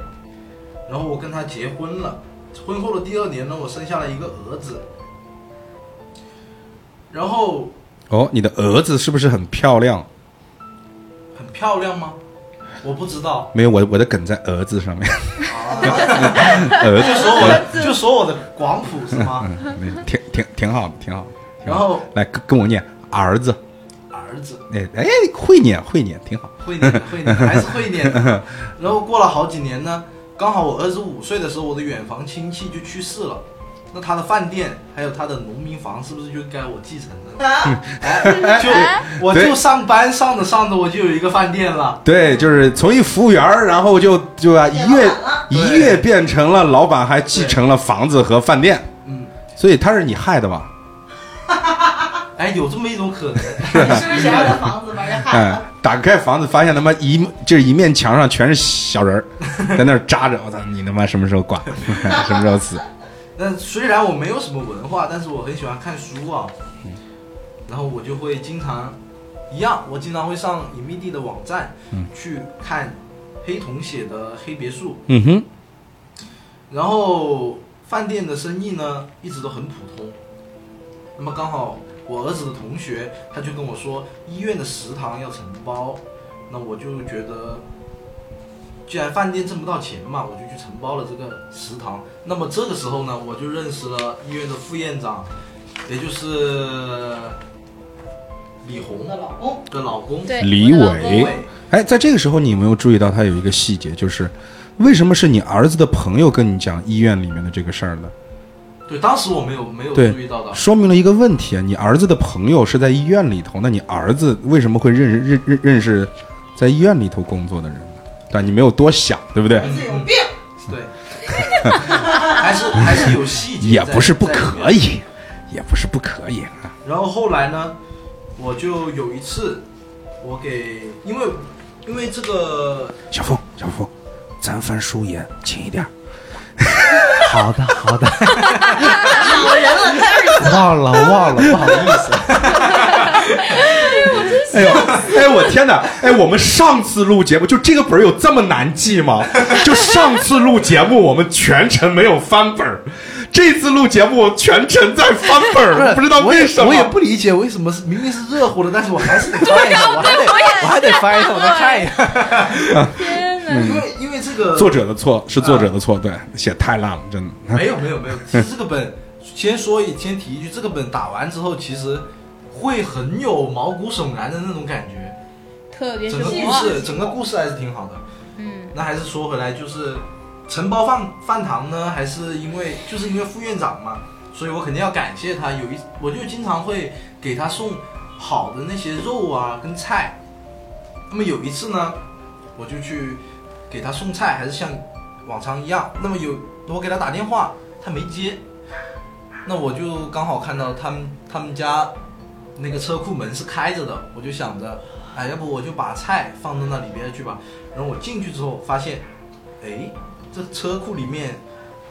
然后我跟她结婚了，婚后的第二年呢，我生下了一个儿子。然后哦，你的儿子是不是很漂亮？很漂亮吗？我不知道，没有，我我的梗在儿子上面。啊、儿就说我的就说我的广谱是吗？嗯，没挺挺挺好的，挺好然后来跟跟我念儿子，儿子哎哎，会念会念，挺好。会念会念 还是会念。然后过了好几年呢，刚好我儿子五岁的时候，我的远房亲戚就去世了。那他的饭店还有他的农民房，是不是就该我继承的？哎，就我就上班上着上着，我就有一个饭店了。对，就是从一服务员儿，然后就就啊一跃一跃变成了老板，还继承了房子和饭店。嗯，所以他是你害的吧？哎，有这么一种可能。你是不是想要的房子把人 害哎了？，打开房子，发现他妈一就是一面墙上全是小人儿，在那儿扎着。我操，你他妈什么时候挂？什么时候死？但虽然我没有什么文化，但是我很喜欢看书啊。然后我就会经常一样，我经常会上隐秘地的网站，嗯去看黑童写的《黑别墅》。嗯哼，然后饭店的生意呢，一直都很普通。那么刚好我儿子的同学他就跟我说，医院的食堂要承包，那我就觉得，既然饭店挣不到钱嘛，我就去承包了这个食堂。那么这个时候呢，我就认识了医院的副院长，也就是李红的老公的老公对李伟。哎，在这个时候，你有没有注意到他有一个细节，就是为什么是你儿子的朋友跟你讲医院里面的这个事儿呢？对，当时我没有没有注意到的。说明了一个问题啊，你儿子的朋友是在医院里头，那你儿子为什么会认识认认认识在医院里头工作的人呢？但你没有多想，对不对？有病，对，还是还是有细节，也不是不可以，也不是不可以啊。然后后来呢，我就有一次，我给因为因为这个小峰，小峰，咱翻书也轻一点。好的好的，老人了，忘了忘了，不好意思。哎呦，哎我天哪！哎，我们上次录节目就这个本儿有这么难记吗？就上次录节目我们全程没有翻本儿，这次录节目全程在翻本儿，不知道为什么。我也不理解为什么是明明是热乎的，但是我还是得 翻一下，我还得我还得翻一下，我再看一下。天哪！因为因为这个作者的错是作者的错，对，写太烂了，真的。没有没有没有，其实这个本先说一先提一句，这个本打完之后，其实会很有毛骨悚然的那种感觉。特别是整个故，事整个故事还是挺好的。嗯，那还是说回来，就是承包饭饭堂呢，还是因为就是因为副院长嘛，所以我肯定要感谢他。有一我就经常会给他送好的那些肉啊跟菜。那么有一次呢，我就去给他送菜，还是像往常一样。那么有我给他打电话，他没接。那我就刚好看到他们他们家那个车库门是开着的，我就想着，哎，要不我就把菜放到那里边去吧。然后我进去之后发现，哎，这车库里面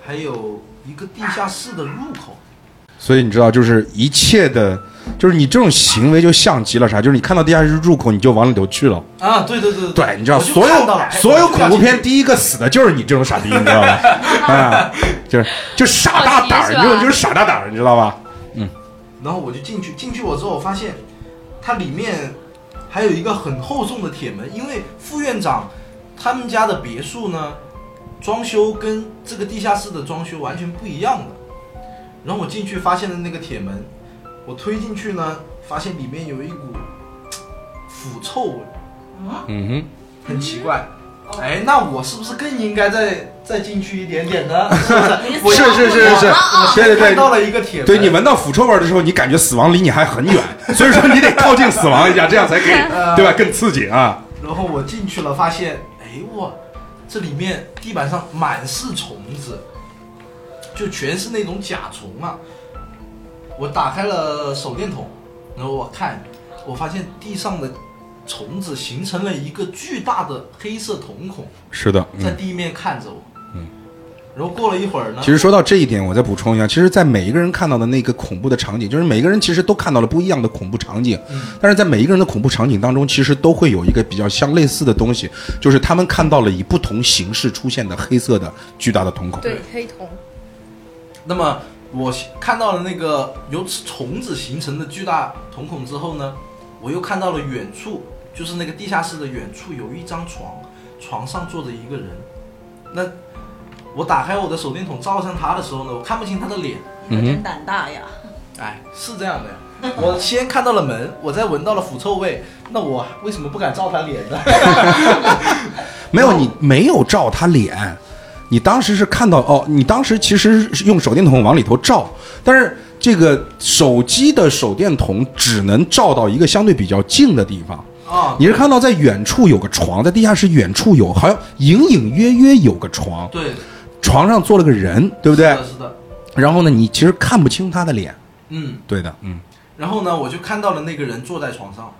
还有一个地下室的入口。所以你知道，就是一切的，就是你这种行为就像极了啥？就是你看到地下室入口，你就往里头去了。啊，对对对对，你知道，所有所有恐怖片第一个死的就是你这种傻逼，你知道吧？啊，就是就傻大胆儿，你这种就是傻大胆儿，你知道吧？然后我就进去，进去我之后我发现，它里面还有一个很厚重的铁门，因为副院长他们家的别墅呢，装修跟这个地下室的装修完全不一样的。然后我进去发现了那个铁门，我推进去呢，发现里面有一股腐臭味，嗯哼很奇怪。哎，那我是不是更应该再再进去一点点呢？是不是？是是是对对对到了一个铁门，对你闻到腐臭味儿的时候，你感觉死亡离你还很远，所以说你得靠近死亡一下，这样才可以，对吧？更刺激啊！然后我进去了，发现，哎我，这里面地板上满是虫子，就全是那种甲虫啊。我打开了手电筒，然后我看，我发现地上的虫子形成了一个巨大的黑色瞳孔，是的，嗯。在地面看着我。嗯。然后过了一会儿呢，其实说到这一点，我再补充一下，其实，在每一个人看到的那个恐怖的场景，就是每个人其实都看到了不一样的恐怖场景，但是在每一个人的恐怖场景当中，其实都会有一个比较相类似的东西，就是他们看到了以不同形式出现的黑色的巨大的瞳孔。对黑瞳，那么我看到了那个由虫子形成的巨大瞳孔之后呢，我又看到了远处，就是那个地下室的远处有一张床，床上坐着一个人。那我打开我的手电筒照向他的时候呢，我看不清他的脸。可真胆大呀！哎，是这样的呀。我先看到了门，我再闻到了腐臭味，那我为什么不敢照他脸呢？没有，你没有照他脸，你当时是看到哦，你当时其实是用手电筒往里头照，但是这个手机的手电筒只能照到一个相对比较近的地方。啊，你是看到在远处有个床，在地下室远处有，好像隐隐约约有个床，对，床上坐了个人，对不对是？的，是的，然后呢，你其实看不清他的脸，嗯。对的，嗯，然后呢，我就看到了那个人坐在床上，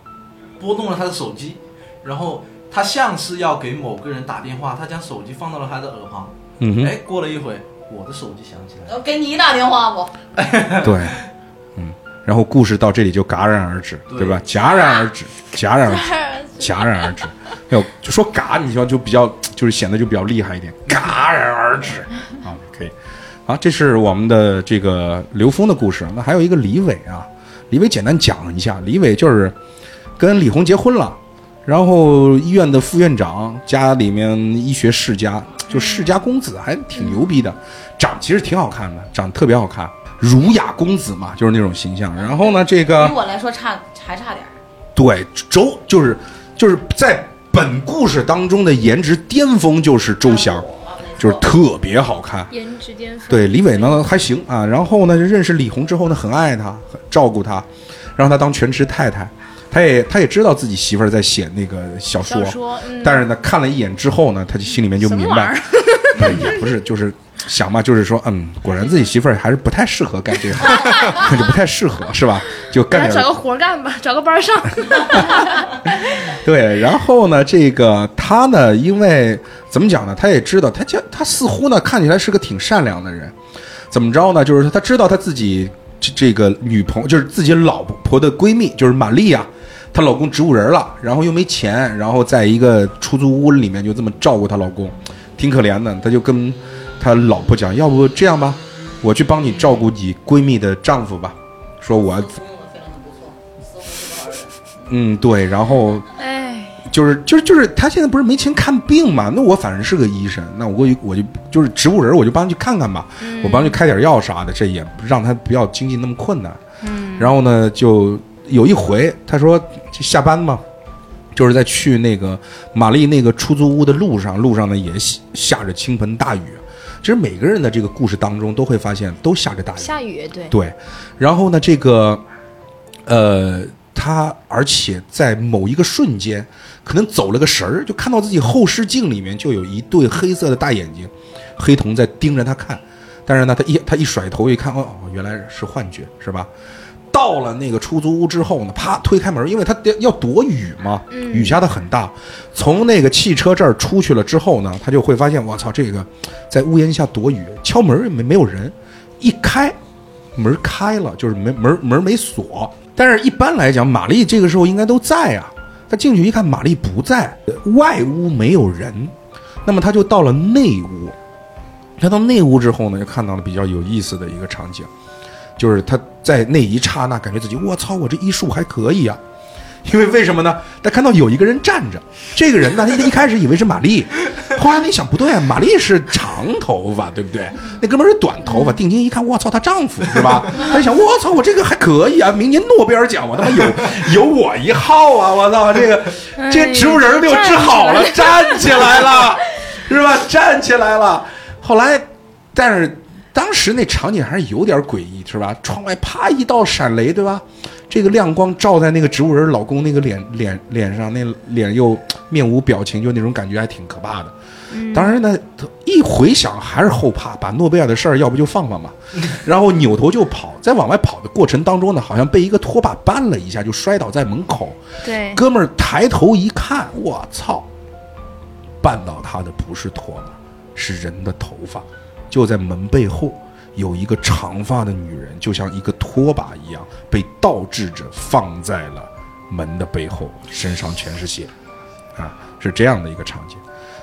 拨动了他的手机，然后他像是要给某个人打电话，他将手机放到了他的耳旁。嗯哼，哎，过了一会，我的手机响起来了。我给你打电话不？对，嗯，然后故事到这里就戛然而止，对对吧？戛然而止，戛然而止，戛然而止。没有，就说嘎，你说就比较，就是显得就比较厉害一点，戛然而止啊，可以。好，这是我们的这个刘峰的故事。那还有一个李伟啊，李伟简单讲一下，李伟就是跟李红结婚了，然后医院的副院长，家里面医学世家，就世家公子，还挺牛逼的，长其实挺好看的，长得特别好看，儒雅公子嘛，就是那种形象。然后呢，这个对我来说差还差点。对，周就是就是在本故事当中的颜值巅峰就是周翔，就是特别好看。颜值巅峰。对，李伟呢还行啊，然后呢认识李红之后呢，很爱她，很照顾她，让她当全职太太。他也他也知道自己媳妇儿在写那个小说，小说嗯但是呢看了一眼之后呢，他就心里面就明白也不是就是想嘛，就是说嗯，果然自己媳妇儿还是不太适合干这行，就不太适合是吧？就干点找个活儿干吧，找个班儿上。对，然后呢，这个他呢，因为怎么讲呢？他也知道，他就他似乎呢看起来是个挺善良的人。怎么着呢？就是他知道他自己这这个女朋友，就是自己老婆的闺蜜，就是玛丽啊，她老公植物人了，然后又没钱，然后在一个出租屋里面就这么照顾她老公，挺可怜的。他就跟他老婆讲，要不这样吧，我去帮你照顾你闺蜜的丈夫吧。说我，嗯，对，然后哎，就是就是就是他现在不是没钱看病嘛？那我反正是个医生，那我过去我就就是植物人，我就帮他去看看吧，我帮他去开点药啥的，这也让他不要经济那么困难。嗯，然后呢，就有一回他说就下班嘛，就是在去那个玛丽那个出租屋的路上，路上呢也下下着倾盆大雨。其实每个人的这个故事当中都会发现都下着大雨，下雨对。对，然后呢，这个，呃，他而且在某一个瞬间，可能走了个神儿，就看到自己后视镜里面就有一对黑色的大眼睛，黑瞳在盯着他看。但是呢，他一他一甩头一看，哦，哦原来是幻觉，是吧？到了那个出租屋之后呢，啪推开门，因为他得要躲雨嘛，雨下的很大。从那个汽车这儿出去了之后呢，他就会发现，我操，这个在屋檐下躲雨，敲门也没没有人，一开门开了，就是门门门没锁。但是一般来讲，玛丽这个时候应该都在啊。他进去一看，玛丽不在，外屋没有人，那么他就到了内屋。他到内屋之后呢，就看到了比较有意思的一个场景，就是他在那一刹那感觉自己，我操，我这医术还可以啊。因为为什么呢？他看到有一个人站着，这个人呢，他一开始以为是玛丽，后来他一想不对啊，玛丽是长头发，对不对？那哥们是短头发。定睛一看，我操，她丈夫是吧？他一想，我操，我这个还可以啊，明年诺贝尔奖我他妈有有我一号啊！我操，这个这个植物人被我治好了，站起来了，是吧？站起来了。后来，但是当时那场景还是有点诡异，是吧？窗外啪一道闪雷，对吧？这个亮光照在那个植物人老公那个脸脸脸上，那脸又面无表情，就那种感觉还挺可怕的。当然呢，一回想还是后怕，把诺贝尔的事儿要不就放放吧。然后扭头就跑，在往外跑的过程当中呢，好像被一个拖把绊了一下，就摔倒在门口。对，哥们儿抬头一看，我操！绊倒他的不是拖把，是人的头发，就在门背后有一个长发的女人，就像一个拖把一样，被倒置着放在了门的背后，身上全是血，啊，是这样的一个场景。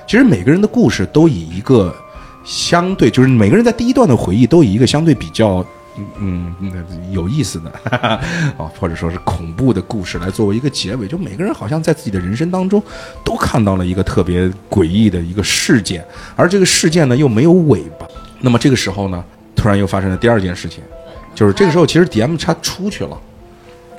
其实每个人的故事都以一个相对，就是每个人在第一段的回忆都以一个相对比较。嗯嗯，有意思的哦，或者说是恐怖的故事来作为一个结尾，就每个人好像在自己的人生当中都看到了一个特别诡异的一个事件，而这个事件呢又没有尾巴。那么这个时候呢，突然又发生了第二件事情，就是这个时候其实 DM 他出去了，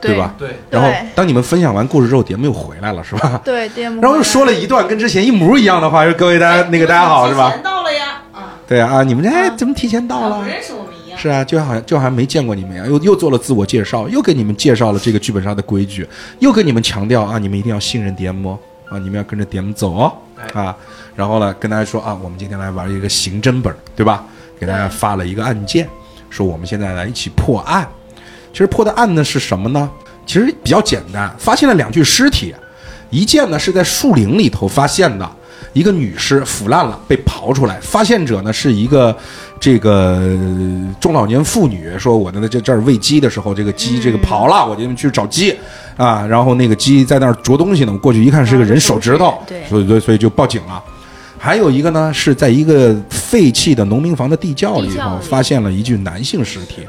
对吧？对，然后当你们分享完故事之后，DM 又回来了，是吧？对，DM，然后又说了一段跟之前一模一样的话，说各位大家那个大家好，是吧提？前到了呀，啊，对啊，啊你们这哎怎么提前到了不？认识我们一样。是啊，就好像就好像没见过你们一样，又又做了自我介绍，又给你们介绍了这个剧本杀的规矩，又跟你们强调啊，你们一定要信任 DM 哦，啊，你们要跟着 DM 走哦，啊，然后呢，跟大家说啊，我们今天来玩一个刑侦本，对吧？给大家发了一个案件，说我们现在来一起破案。其实破的案呢是什么呢？其实比较简单，发现了两具尸体，一件呢是在树林里头发现的，一个女尸腐烂了，被刨出来。发现者呢是一个这个呃中老年妇女，说我的这这儿喂鸡的时候，这个鸡这个跑了，我就去找鸡啊，然后那个鸡在那儿啄东西呢，我过去一看是个人手指头，对所以所以所以就报警了。还有一个呢，是在一个废弃的农民房的地窖里头地窖里发现了一具男性尸体。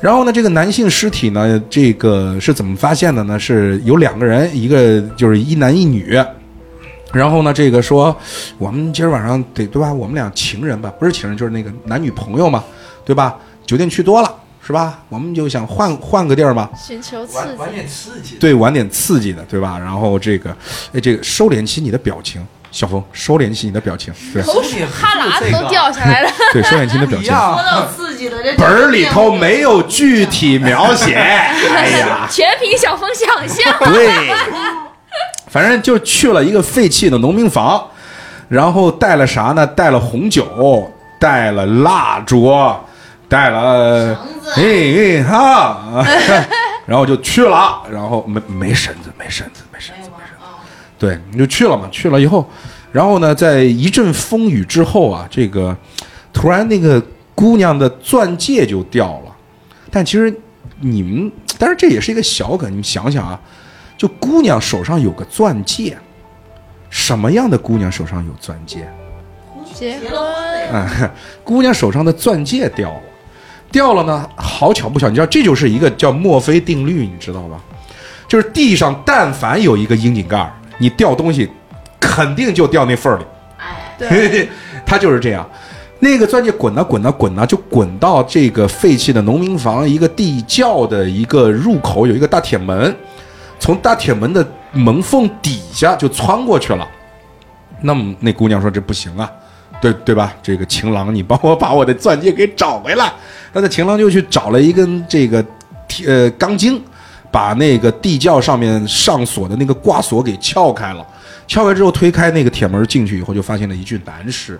然后呢，这个男性尸体呢，这个是怎么发现的呢？是有两个人，一个就是一男一女。然后呢，这个说我们今儿晚上得对吧？我们俩情人吧，不是情人就是那个男女朋友嘛，对吧？酒店去多了是吧？我们就想换换个地儿嘛，寻求刺激玩激。点刺激。对，玩点刺激的，对吧？然后这个，哎，这个收敛起你的表情，小峰，收敛起你的表情，对口水哈喇子都掉下来了。对，收敛起你的表情。说，到刺激的这本儿里头没有具体描写，哎呀，全凭小峰想象。对，反正就去了一个废弃的农民房，然后带了啥呢？带了红酒，带了蜡烛，带了哎哎哈，然后就去了，然后没没绳子，没绳子，没绳子，没绳子。对，你就去了嘛，去了以后，然后呢，在一阵风雨之后啊，这个突然那个姑娘的钻戒就掉了，但其实你们，但是这也是一个小梗，你们想想啊，就姑娘手上有个钻戒，什么样的姑娘手上有钻戒？结婚，嗯，姑娘手上的钻戒掉了，掉了呢，好巧不巧，你知道这就是一个叫墨菲定律，你知道吧？就是地上但凡有一个窨井盖儿，你掉东西肯定就掉那缝儿里。对，他就是这样。那个钻戒滚呐滚呐滚呐，就滚到这个废弃的农民房一个地窖的一个入口，有一个大铁门，从大铁门的门缝底下就穿过去了。那么那姑娘说：“这不行啊，对对吧？这个情郎，你帮我把我的钻戒给找回来。”那这情郎就去找了一根这个铁呃钢筋，把那个地窖上面上锁的那个挂锁给撬开了。撬开之后，推开那个铁门进去以后，就发现了一具男尸。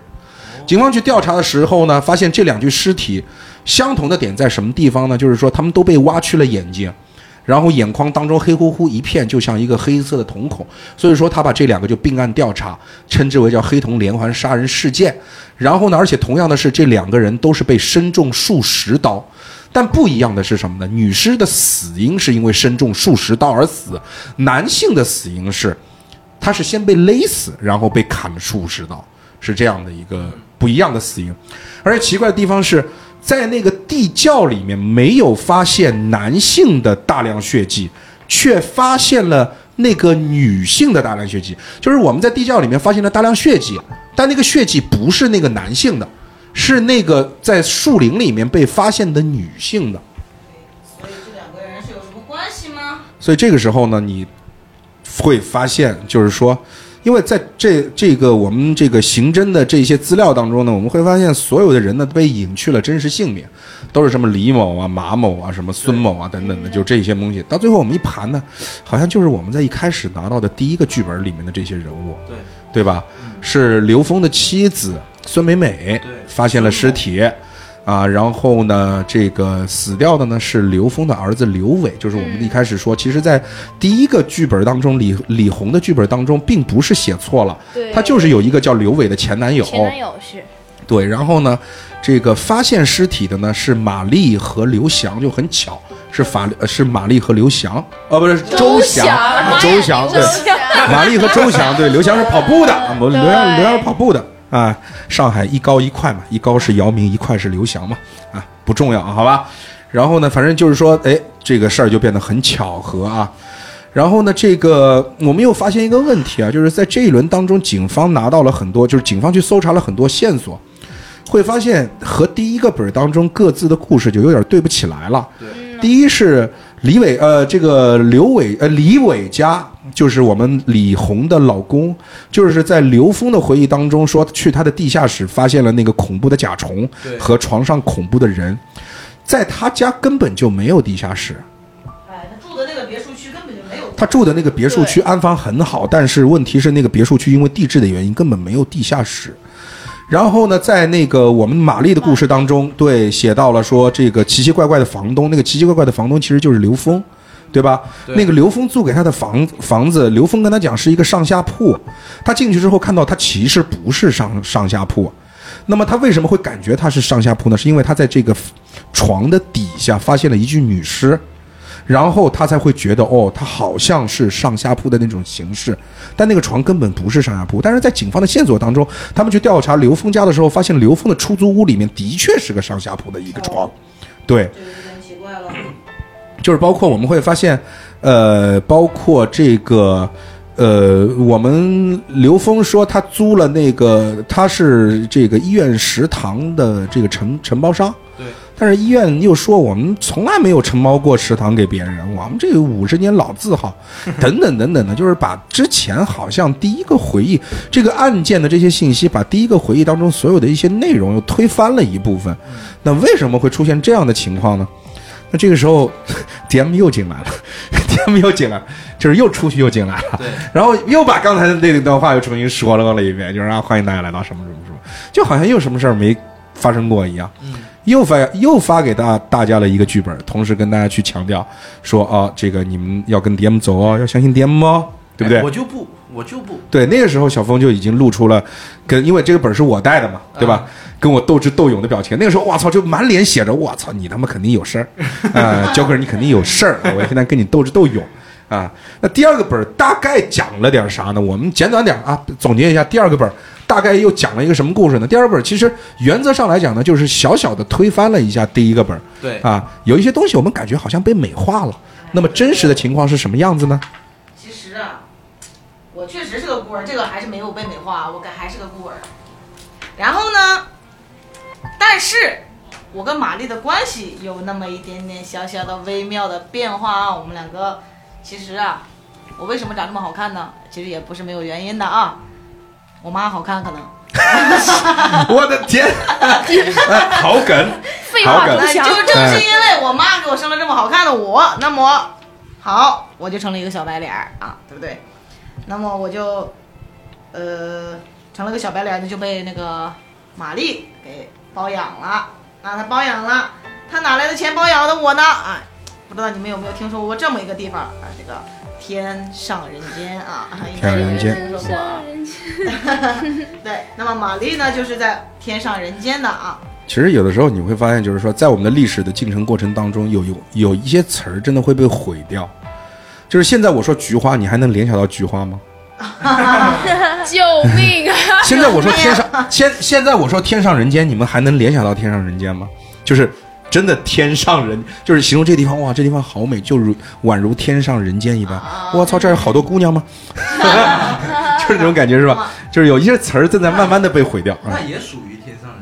警方去调查的时候呢，发现这两具尸体相同的点在什么地方呢？就是说他们都被挖去了眼睛，然后眼眶当中黑乎乎一片，就像一个黑色的瞳孔。所以说他把这两个就并案调查，称之为叫黑瞳连环杀人事件。然后呢，而且同样的是，这两个人都是被身中数十刀。但不一样的是什么呢？女尸的死因是因为身中数十刀而死，男性的死因是他是先被勒死，然后被砍了数十刀，是这样的一个不一样的死因。而且奇怪的地方是在那个地窖里面没有发现男性的大量血迹，却发现了那个女性的大量血迹。就是我们在地窖里面发现了大量血迹，但那个血迹不是那个男性的，是那个在树林里面被发现的女性的。所以这两个人是有什么关系吗？所以这个时候呢，你会发现，就是说，因为在这这个我们这个刑侦的这些资料当中呢，我们会发现所有的人呢被隐去了真实姓名，都是什么李某啊、马某啊、什么孙某啊等等的，就这些东西。到最后我们一盘呢，好像就是我们在一开始拿到的第一个剧本里面的这些人物，对对吧？是刘峰的妻子孙美美发现了尸体。啊，然后呢，这个死掉的呢是刘峰的儿子刘伟，就是我们一开始说，其实，在第一个剧本当中，李李红的剧本当中，并不是写错了，对他就是有一个叫刘伟的前男友，前男友是。对，然后呢，这个发现尸体的呢是玛丽和刘翔，就很巧，是法呃是玛丽和刘翔，哦，不是周翔，周翔，对，玛丽和周翔，对，刘翔是跑步的，啊不，刘翔刘翔是跑步的啊。上海一高一快嘛，一高是姚明，一快是刘翔嘛，啊，不重要啊，好吧。然后呢，反正就是说，哎，这个事儿就变得很巧合啊。然后呢，这个我们又发现一个问题啊，就是在这一轮当中，警方拿到了很多，就是警方去搜查了很多线索，会发现和第一个本儿当中各自的故事就有点对不起来了。第一是李伟，呃，这个刘伟，呃，李伟家就是我们李红的老公，就是在刘峰的回忆当中说，去他的地下室发现了那个恐怖的甲虫和床上恐怖的人，在他家根本就没有地下室。哎，他住的那个别墅区根本就没有。他住的那个别墅区安防很好，但是问题是那个别墅区因为地质的原因根本没有地下室。然后呢，在那个我们玛丽的故事当中，对写到了说这个奇奇怪怪的房东，那个奇奇怪怪的房东其实就是刘峰，对吧？对那个刘峰租给他的房房子，刘峰跟他讲是一个上下铺，他进去之后看到他其实不是上上下铺，那么他为什么会感觉他是上下铺呢？是因为他在这个床的底下发现了一具女尸。然后他才会觉得，哦，他好像是上下铺的那种形式，但那个床根本不是上下铺。但是在警方的线索当中，他们去调查刘峰家的时候，发现刘峰的出租屋里面的确是个上下铺的一个床，对，这有点奇怪了。就是包括我们会发现，呃，包括这个，呃，我们刘峰说他租了那个，他是这个医院食堂的这个承承包商，对，但是医院又说我们从来没有承包过食堂给别人，我们这个五十年老字号，等等等等的，就是把之前好像第一个回忆这个案件的这些信息，把第一个回忆当中所有的一些内容又推翻了一部分。那为什么会出现这样的情况呢？那这个时候，DM 又进来了，DM 又进来了，就是又出去又进来了，对，然后又把刚才的那段话又重新说了了一遍，就是啊，欢迎大家来到什么什么什么，就好像又什么事儿没发生过一样。嗯，又发又发给大大家了一个剧本，同时跟大家去强调说啊，这个你们要跟 DM 走哦，要相信 DM 哦，对不对？哎我就不，我就不，对，那个时候小峰就已经露出了跟，因为这个本是我带的嘛，对吧？跟我斗智斗勇的表情。那个时候，我操，就满脸写着我操，你他妈肯定有事儿，啊，交个人你肯定有事儿，我现在跟你斗智斗勇。啊，那第二个本儿大概讲了点啥呢？我们简短点儿啊，总结一下，第二个本儿大概又讲了一个什么故事呢？第二个本儿其实原则上来讲呢，就是小小的推翻了一下第一个本儿，对，啊，有一些东西我们感觉好像被美化了。那么真实的情况是什么样子呢？我确实是个孤儿，这个还是没有被美化，我感还是个孤儿。然后呢，但是我跟玛丽的关系有那么一点点小小的微妙的变化啊。我们两个其实啊，我为什么长这么好看呢？其实也不是没有原因的啊。我妈好看，可能。我的天，哎好梗，废好梗话不详那就。正是因为我妈给我生了这么好看的我，那么好，我就成了一个小白脸儿啊，对不对？那么我就呃成了个小白脸就被那个玛丽给包养了。那她包养了，她哪来的钱包养的我呢？啊，不知道你们有没有听说过这么一个地方啊？这个天上人间啊，应该有人间听说过啊。对，那么玛丽呢，就是在天上人间的啊。其实有的时候你会发现，就是说，在我们的历史的进程过程当中，有有有一些词儿真的会被毁掉。就是现在我说菊花，你还能联想到菊花吗？救命啊！现在我说天上，现现在我说天上人间，你们还能联想到天上人间吗？就是真的天上人，就是形容这地方，哇，这地方好美，就如宛如天上人间一般。我操，这儿有好多姑娘吗？就是这种感觉是吧？就是有一些词儿正在慢慢的被毁掉。啊那也属于天上人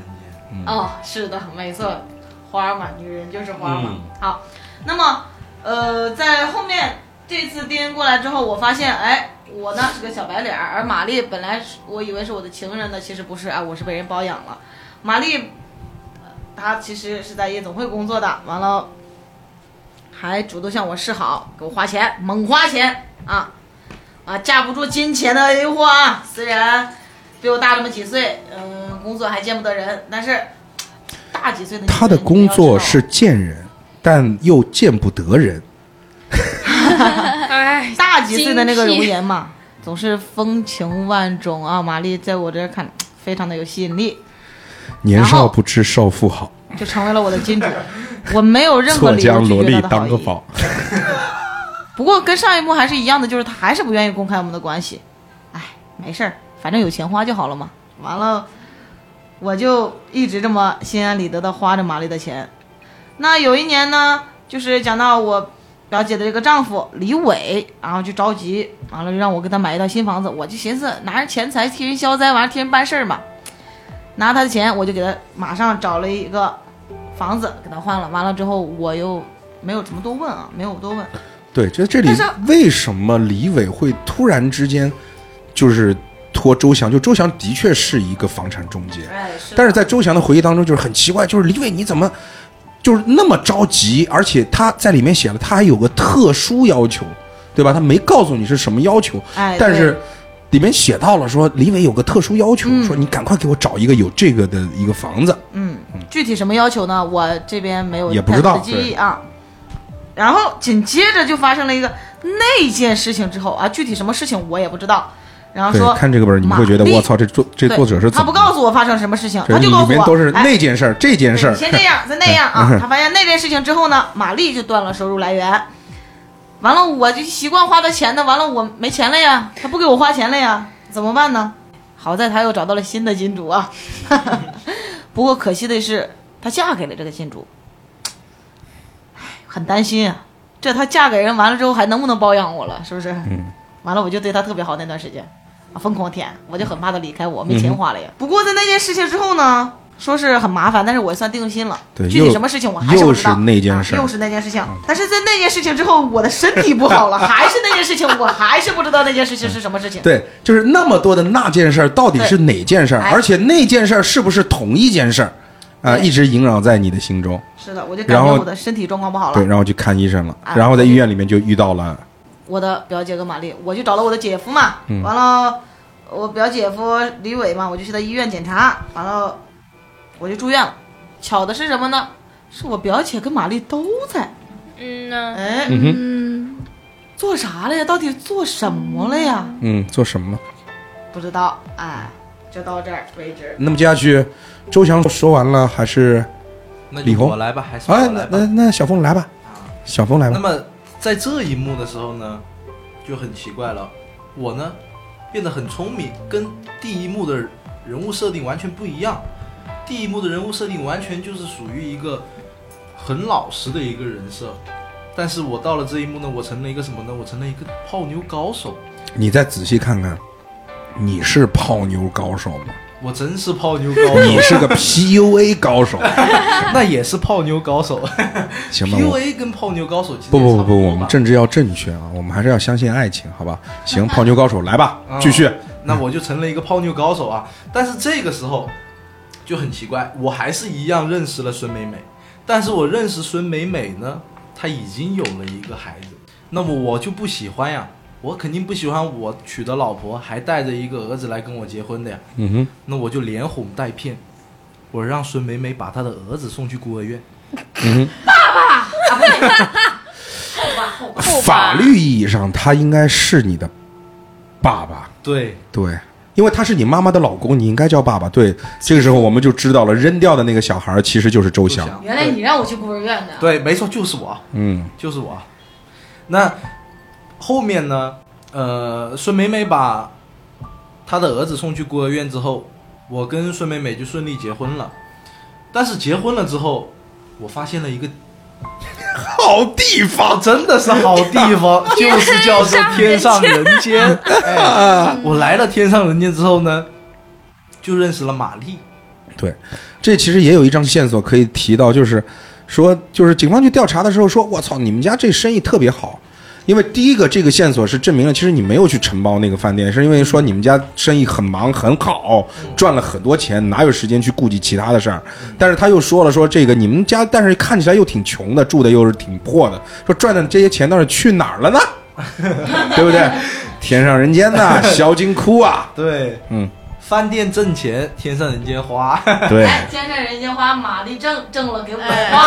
间。哦，是的，没错，花嘛，女人就是花嘛。嗯好，那么呃，在后面这次颠过来之后，我发现，哎，我呢是个小白脸儿，而玛丽本来我以为是我的情人呢，其实不是啊，我是被人包养了。玛丽，她其实是在夜总会工作的，完了还主动向我示好，给我花钱，猛花钱啊啊，架不住金钱的诱惑啊。虽然比我大这么几岁，嗯、工作还见不得人，但是大几岁的他的工作是见人，但又见不得人。哎，大几岁的那个容颜嘛，总是风情万种啊。玛丽在我这儿看非常的有吸引力，年少不知少妇好，就成为了我的金主。我没有任何错理由拒将萝莉绝她的好意。当个宝。不过跟上一幕还是一样的，就是他还是不愿意公开我们的关系。哎，没事儿，反正有钱花就好了嘛。完了，我就一直这么心安理得的花着玛丽的钱。那有一年呢，就是讲到我表姐的这个丈夫李伟，然后就着急，完了就让我给他买一套新房子。我就寻思拿着钱财替人消灾，完了替人办事儿嘛。拿他的钱，我就给他马上找了一个房子给他换了。完了之后，我又没有怎么多问啊，没有多问。对，这这里为什么李伟会突然之间就是托周翔？就周翔的确是一个房产中介，哎，是但是在周翔的回忆当中，就是很奇怪，就是李伟你怎么就是那么着急？而且他在里面写了，他还有个特殊要求，对吧？他没告诉你是什么要求，哎，但是里面写到了说李伟有个特殊要求，嗯说你赶快给我找一个有这个的一个房子。嗯，具体什么要求呢？我这边没有也不知道啊。然后紧接着就发生了一个那件事情之后啊，具体什么事情我也不知道。然后说，看这个本儿，你们会觉得我操，这作这作者是他不？告诉我发生什么事情，他就告诉我里面都是哎那件事儿，这件事儿，先这样，再那样啊嗯。他发现那件事情之后呢，玛丽就断了收入来源。完了，我就习惯花他钱的，完了我没钱了呀，他不给我花钱了呀，怎么办呢？好在他又找到了新的金主啊。不过可惜的是，她嫁给了这个金主，唉，很担心啊。这她嫁给人完了之后还能不能包养我了？是不是？嗯。完了，我就对她特别好那段时间，啊，疯狂舔，我就很怕他离开我，没钱花了呀。不过在那件事情之后呢，说是很麻烦，但是我算定心了。对具体什么事情我还是不知道。又是那件事又是那件事情。但是在那件事情之后，我的身体不好了，还是那件事情，我还是不知道那件事情是什么事情。对，就是那么多的那件事儿到底是哪件事而且那件事儿是不是同一件事儿啊？对一直萦绕在你的心中。是的，我就感觉我的身体状况不好了对，然后去看医生了，哎然后在医院里面就遇到了，我的表姐跟玛丽，我就找了我的姐夫嘛。嗯完了，我表姐夫李伟嘛，我就去他医院检查，完了我就住院了。巧的是什么呢？是我表姐跟玛丽都在。嗯呢，哎，嗯做啥了呀？到底做什么了呀？嗯，做什么？不知道。哎，就到这儿为止。那么接下去，周翔说完了，还是那李红就我来吧，还是哎，我来吧那那。那小峰来吧，小峰来吧。那么在这一幕的时候呢，就很奇怪了，我呢变得很聪明，跟第一幕的人物设定完全不一样。第一幕的人物设定完全就是属于一个很老实的一个人设，但是我到了这一幕呢，我成了一个什么呢？我成了一个泡妞高手。你再仔细看看，你是泡妞高手吗？我真是泡妞高手，你是个 PUA 高手，那也是泡妞高手。行吧？我 PUA 跟泡妞高手不不不不，我们政治要正确啊，我们还是要相信爱情，好吧？行，泡妞高手来吧，啊继续。那我就成了一个泡妞高手啊！但是这个时候就很奇怪，我还是一样认识了孙美美，但是我认识孙美美呢，她已经有了一个孩子，那么我就不喜欢呀，我肯定不喜欢我娶的老婆还带着一个儿子来跟我结婚的呀，嗯哼，那我就连哄带骗，我让孙美美把她的儿子送去孤儿院。嗯哼，爸爸法律意义上他应该是你的爸爸，对，对，因为他是你妈妈的老公，你应该叫爸爸。对，这个时候我们就知道了，扔掉的那个小孩其实就是周翔。原来你让我去孤儿院的。对，没错，就是我。嗯就是我。那后面呢？呃，孙美美把她的儿子送去孤儿院之后，我跟孙美美就顺利结婚了。但是结婚了之后，我发现了一个好地方，真的是好地方，就是叫做天上人间。哎，我来了天上人间之后呢，就认识了玛丽。对，这其实也有一张线索可以提到，就是说，就是警方去调查的时候说，我操，你们家这生意特别好。因为第一个这个线索是证明了，其实你没有去承包那个饭店，是因为说你们家生意很忙很好，赚了很多钱，哪有时间去顾及其他的事儿？但是他又说了说这个你们家，但是看起来又挺穷的，住的又是挺破的，说赚的这些钱到底去哪儿了呢？对不对？天上人间呐，小金库啊，对，嗯，饭店挣钱，天上人间花。对。哎，天上人间花，玛丽挣挣了给我哎花。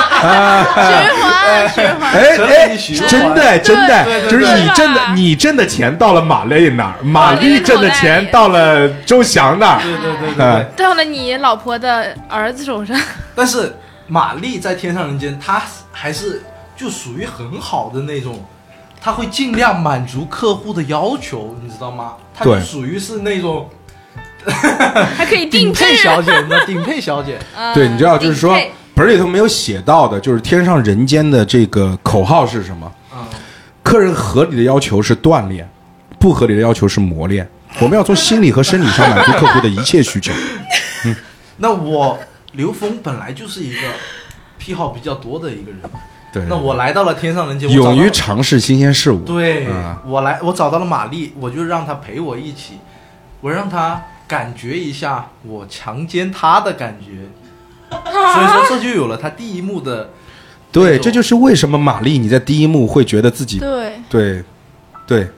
循环循环，哎哎，真的真的，就是你挣的你挣的钱到了马丽那儿，马丽丽挣的钱到了周翔那儿。对对对对。到了你老婆的儿子手上，但是玛丽在天上人间，她还是就属于很好的那种，她会尽量满足客户的要求，你知道吗？她就属于是那种 还可以顶配小姐，那 顶配小姐。嗯对，你知道，就是说本里头没有写到的，就是天上人间的这个口号是什么？嗯，客人合理的要求是锻炼，不合理的要求是磨练。我们要从心理和生理上满足客户的一切需求。那我刘峰本来就是一个癖好比较多的一个人，对，那我来到了天上人间，勇于尝试新鲜事物。对、啊我来，我找到了玛丽，我就让她陪我一起，我让她感觉一下我强奸她的感觉，所以说这就有了他第一幕的对，这就是为什么玛丽你在第一幕会觉得自己对，对，对，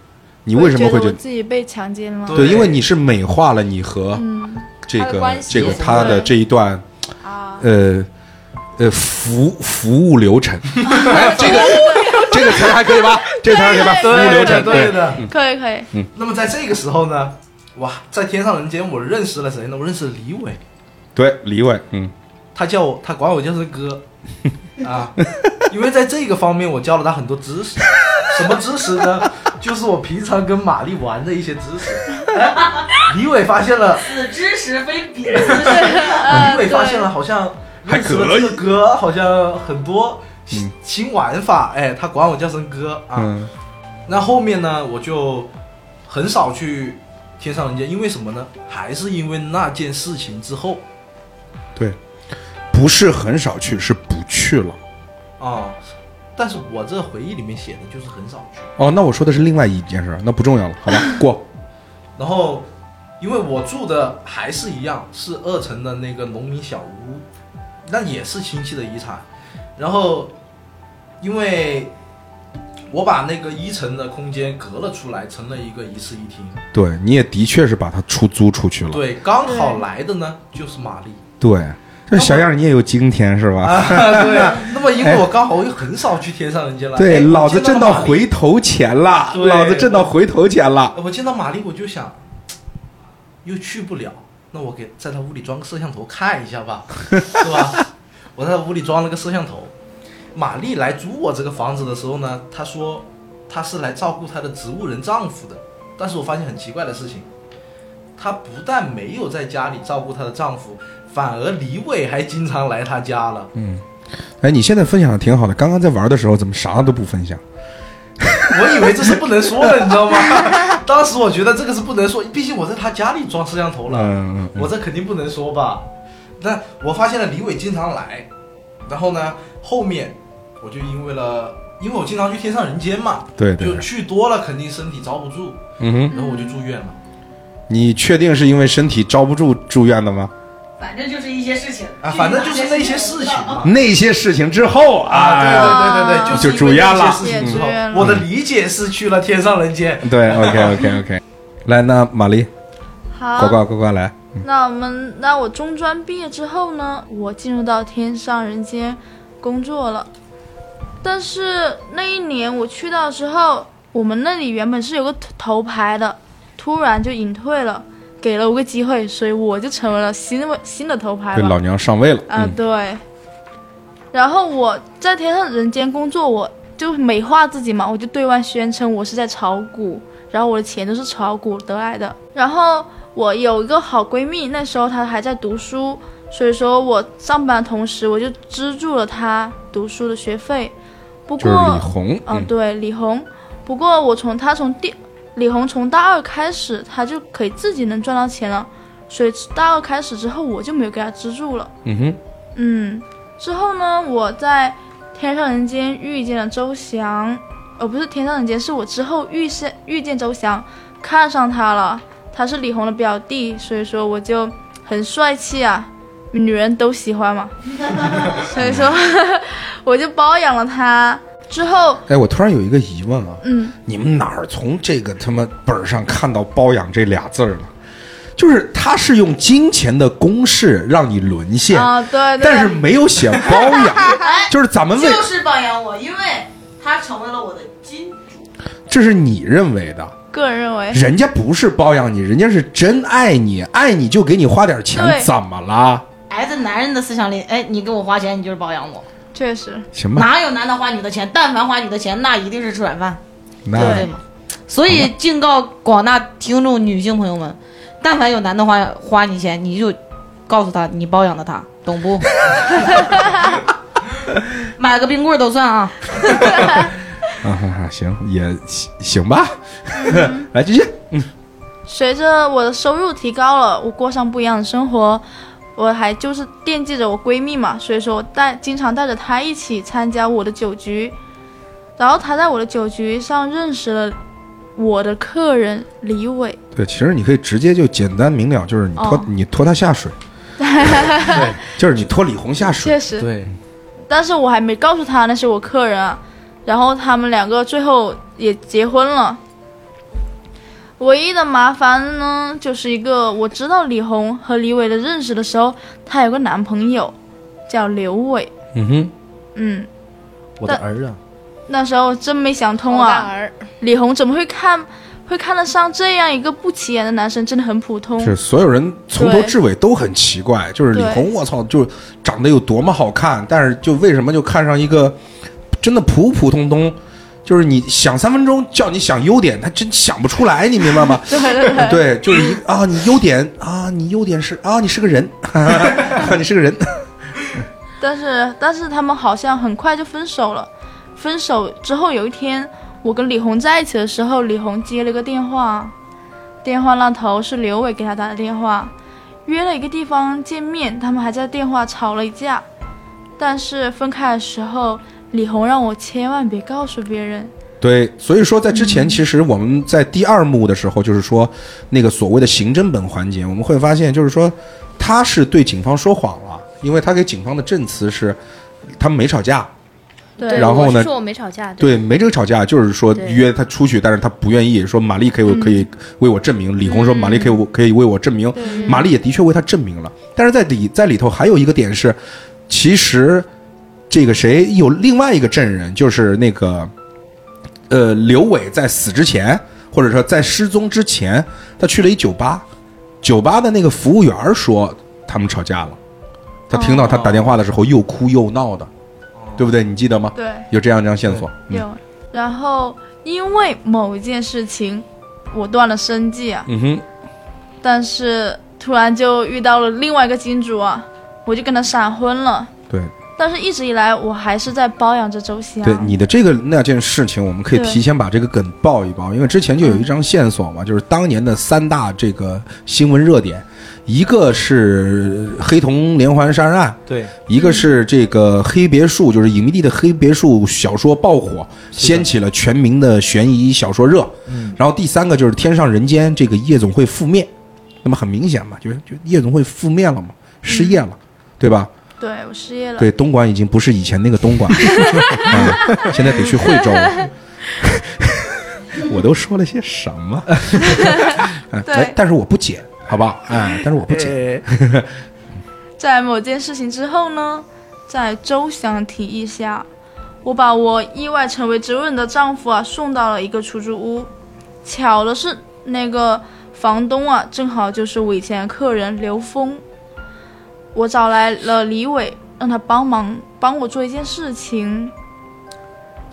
你为什么会觉得我自己被强奸了？对。对？因为你是美化了你和嗯。这个这个他的这一段啊，呃呃服 服务流程，这个这个词儿还可以吧？这个词儿还可以吧？服务流程，对的。可以可以，嗯。那么在这个时候呢，哇，在天上人间我认识了谁呢？我认识了李伟，对，李伟，嗯，他叫我，他管我叫声哥 啊，因为在这个方面我教了他很多知识。什么知识呢？就是我平常跟玛丽玩的一些知识。哎李伟发现了，此知识非彼知识 李伟发现了，好像认识了这个哥，好像很多新新玩法。哎，他管我叫声哥啊。嗯，那后面呢，我就很少去天上人间，因为什么呢？还是因为那件事情之后对，不是很少去，是不去了。啊。但是我这回忆里面写的就是很少去。哦，那我说的是另外一件事儿，那不重要了，好吧，过。然后，因为我住的还是一样，是二层的那个农民小屋，那也是亲戚的遗产。然后，因为我把那个一层的空间隔了出来，成了一个一室一厅。对，你也的确是把它出租出去了。对，刚好来的呢就是玛丽。对，这小样儿你也有今天是吧？啊，对。那么因为我刚好我又很少去天上人间了，对，哎老子挣到。回头钱了，老子挣到回头钱了。我见到玛丽，我就想，又去不了，那我给在他屋里装个摄像头看一下吧，是吧？我在她屋里装了个摄像头。玛丽来租我这个房子的时候呢，她说她是来照顾她的植物人丈夫的，但是我发现很奇怪的事情，她不但没有在家里照顾她的丈夫，反而李伟还经常来她家了。嗯哎，你现在分享的挺好的，刚刚在玩的时候怎么啥都不分享？我以为这是不能说的，你知道吗？当时我觉得这个是不能说，毕竟我在他家里装摄像头了，嗯嗯嗯我这肯定不能说吧。但我发现了李伟经常来，然后呢，后面我就因为了，因为我经常去天上人间嘛，对对就去多了肯定身体遭不住，嗯哼，然后我就住院了。你确定是因为身体遭不住住院的吗？反正就是一些事情啊，反正就是那些事情嘛。那些事情之后啊，对啊，对对对对，就是住院了那些事情之后我的理解是去了天上人间。对，OK OK OK，来，那玛丽，好，呱呱呱呱来，那我们，那我中专毕业之后呢，我进入到天上人间工作了。但是那一年我去到之后，我们那里原本是有个头头牌的，突然就隐退了，给了我个机会，所以我就成为了新的新的头牌了。对老娘上位了，啊，嗯，对。然后我在天上人间工作，我就美化自己嘛，我就对外宣称我是在炒股，然后我的钱都是炒股得来的。然后我有一个好闺蜜，那时候她还在读书，所以说我上班的同时，我就资助了她读书的学费。不过，就是李红，嗯，嗯，对，李红。不过我从她从第李红从大二开始，她就可以自己能赚到钱了，所以大二开始之后，我就没有给她资助了。嗯哼，嗯，之后呢，我在天上人间遇见了周翔，哦，不是天上人间，是我之后遇见遇见周翔，看上他了，他是李红的表弟，所以说我就很帅气啊，女人都喜欢嘛，所以说 我就包养了他。之后，哎，我突然有一个疑问啊，嗯，你们哪儿从这个他妈本儿上看到“包养”这俩字儿了？就是他是用金钱的公式让你沦陷，啊，对对，但是没有写包养，就是咱们为就是包养我，因为他成为了我的金主。这是你认为的，个人认为，人家不是包养你，人家是真爱你，爱你就给你花点钱，怎么了？哎，在男人的思想里，哎，你给我花钱，你就是包养我。确实，行吧，哪有男的花女的钱？但凡花女的钱，那一定是吃软饭，对不那对嘛？所以敬告广大听众女性朋友们，但凡有男的花花你钱，你就告诉他你包养的他，懂不？买个冰棍儿都算啊。啊哈哈，行也行行吧，来继续，嗯。随着我的收入提高了，我过上不一样的生活，我还就是惦记着我闺蜜嘛，所以说我带经常带着她一起参加我的酒局，然后她在我的酒局上认识了我的客人李伟，对，其实你可以直接就简单明了，就是你拖、哦 你拖他下水，对，就是你拖李红下水，确实，对，但是我还没告诉她那是我客人啊，然后他们两个最后也结婚了。唯一的麻烦呢，就是一个我知道李红和李伟的认识的时候，她有个男朋友叫刘伟，嗯哼，嗯，我的儿啊，那时候真没想通啊，儿，李红怎么会看会看得上这样一个不起眼的男生？真的很普通。是所有人从头至尾都很奇怪，就是李红，我操，就长得有多么好看，但是就为什么就看上一个真的普普通通，就是你想三分钟叫你想优点，他真想不出来，你明白吗？对对对，对，就是一啊，你优点啊，你优点是啊，你是个人，你是个人，但是但是他们好像很快就分手了。分手之后有一天，我跟李红在一起的时候，李红接了个电话，电话那头是刘伟给他打的电话，约了一个地方见面，他们还在电话吵了一架。但是分开的时候，李红让我千万别告诉别人。对，所以说在之前，其实我们在第二幕的时候，就是说那个所谓的刑侦本环节，我们会发现，就是说他是对警方说谎了，因为他给警方的证词是他们没吵架，对，然后呢是说我没吵架，对，没这个吵架，就是说约他出去，但是他不愿意，说玛丽可以可以为我证明。李红说玛丽可以我可以为我证明，玛丽也的确为他证明了。但是在里在里头还有一个点是，其实这个谁有另外一个证人，就是那个呃刘伟在死之前，或者说在失踪之前，他去了一酒吧，酒吧的那个服务员说他们吵架了，他听到他打电话的时候又哭又闹的，对不对？你记得吗？对。有这样这样线索，嗯。有，然后因为某一件事情，我断了生计啊，嗯哼，但是突然就遇到了另外一个金主啊，我就跟他闪婚了。对但是一直以来，我还是在包养着周湘。对，你的这个那件事情，我们可以提前把这个梗爆一爆，因为之前就有一张线索嘛，就是当年的三大这个新闻热点，一个是黑童连环杀人案，对，一个是这个黑别墅，就是隐秘地的黑别墅小说爆火，掀起了全民的悬疑小说热。嗯，然后第三个就是天上人间这个夜总会覆灭，那么很明显嘛，就是就夜总会覆灭了嘛，失业了，对吧？对我失业了。对，东莞已经不是以前那个东莞，嗯，现在得去惠州了。我都说了些什么？哎 对哎但是我不剪，好不好？哎，但是我不剪。在某件事情之后呢，在周翔提议下，我把我意外成为植物人的丈夫啊送到了一个出租屋。巧的是，那个房东啊，正好就是我以前的客人刘峰。我找来了李伟，让他帮忙帮我做一件事情。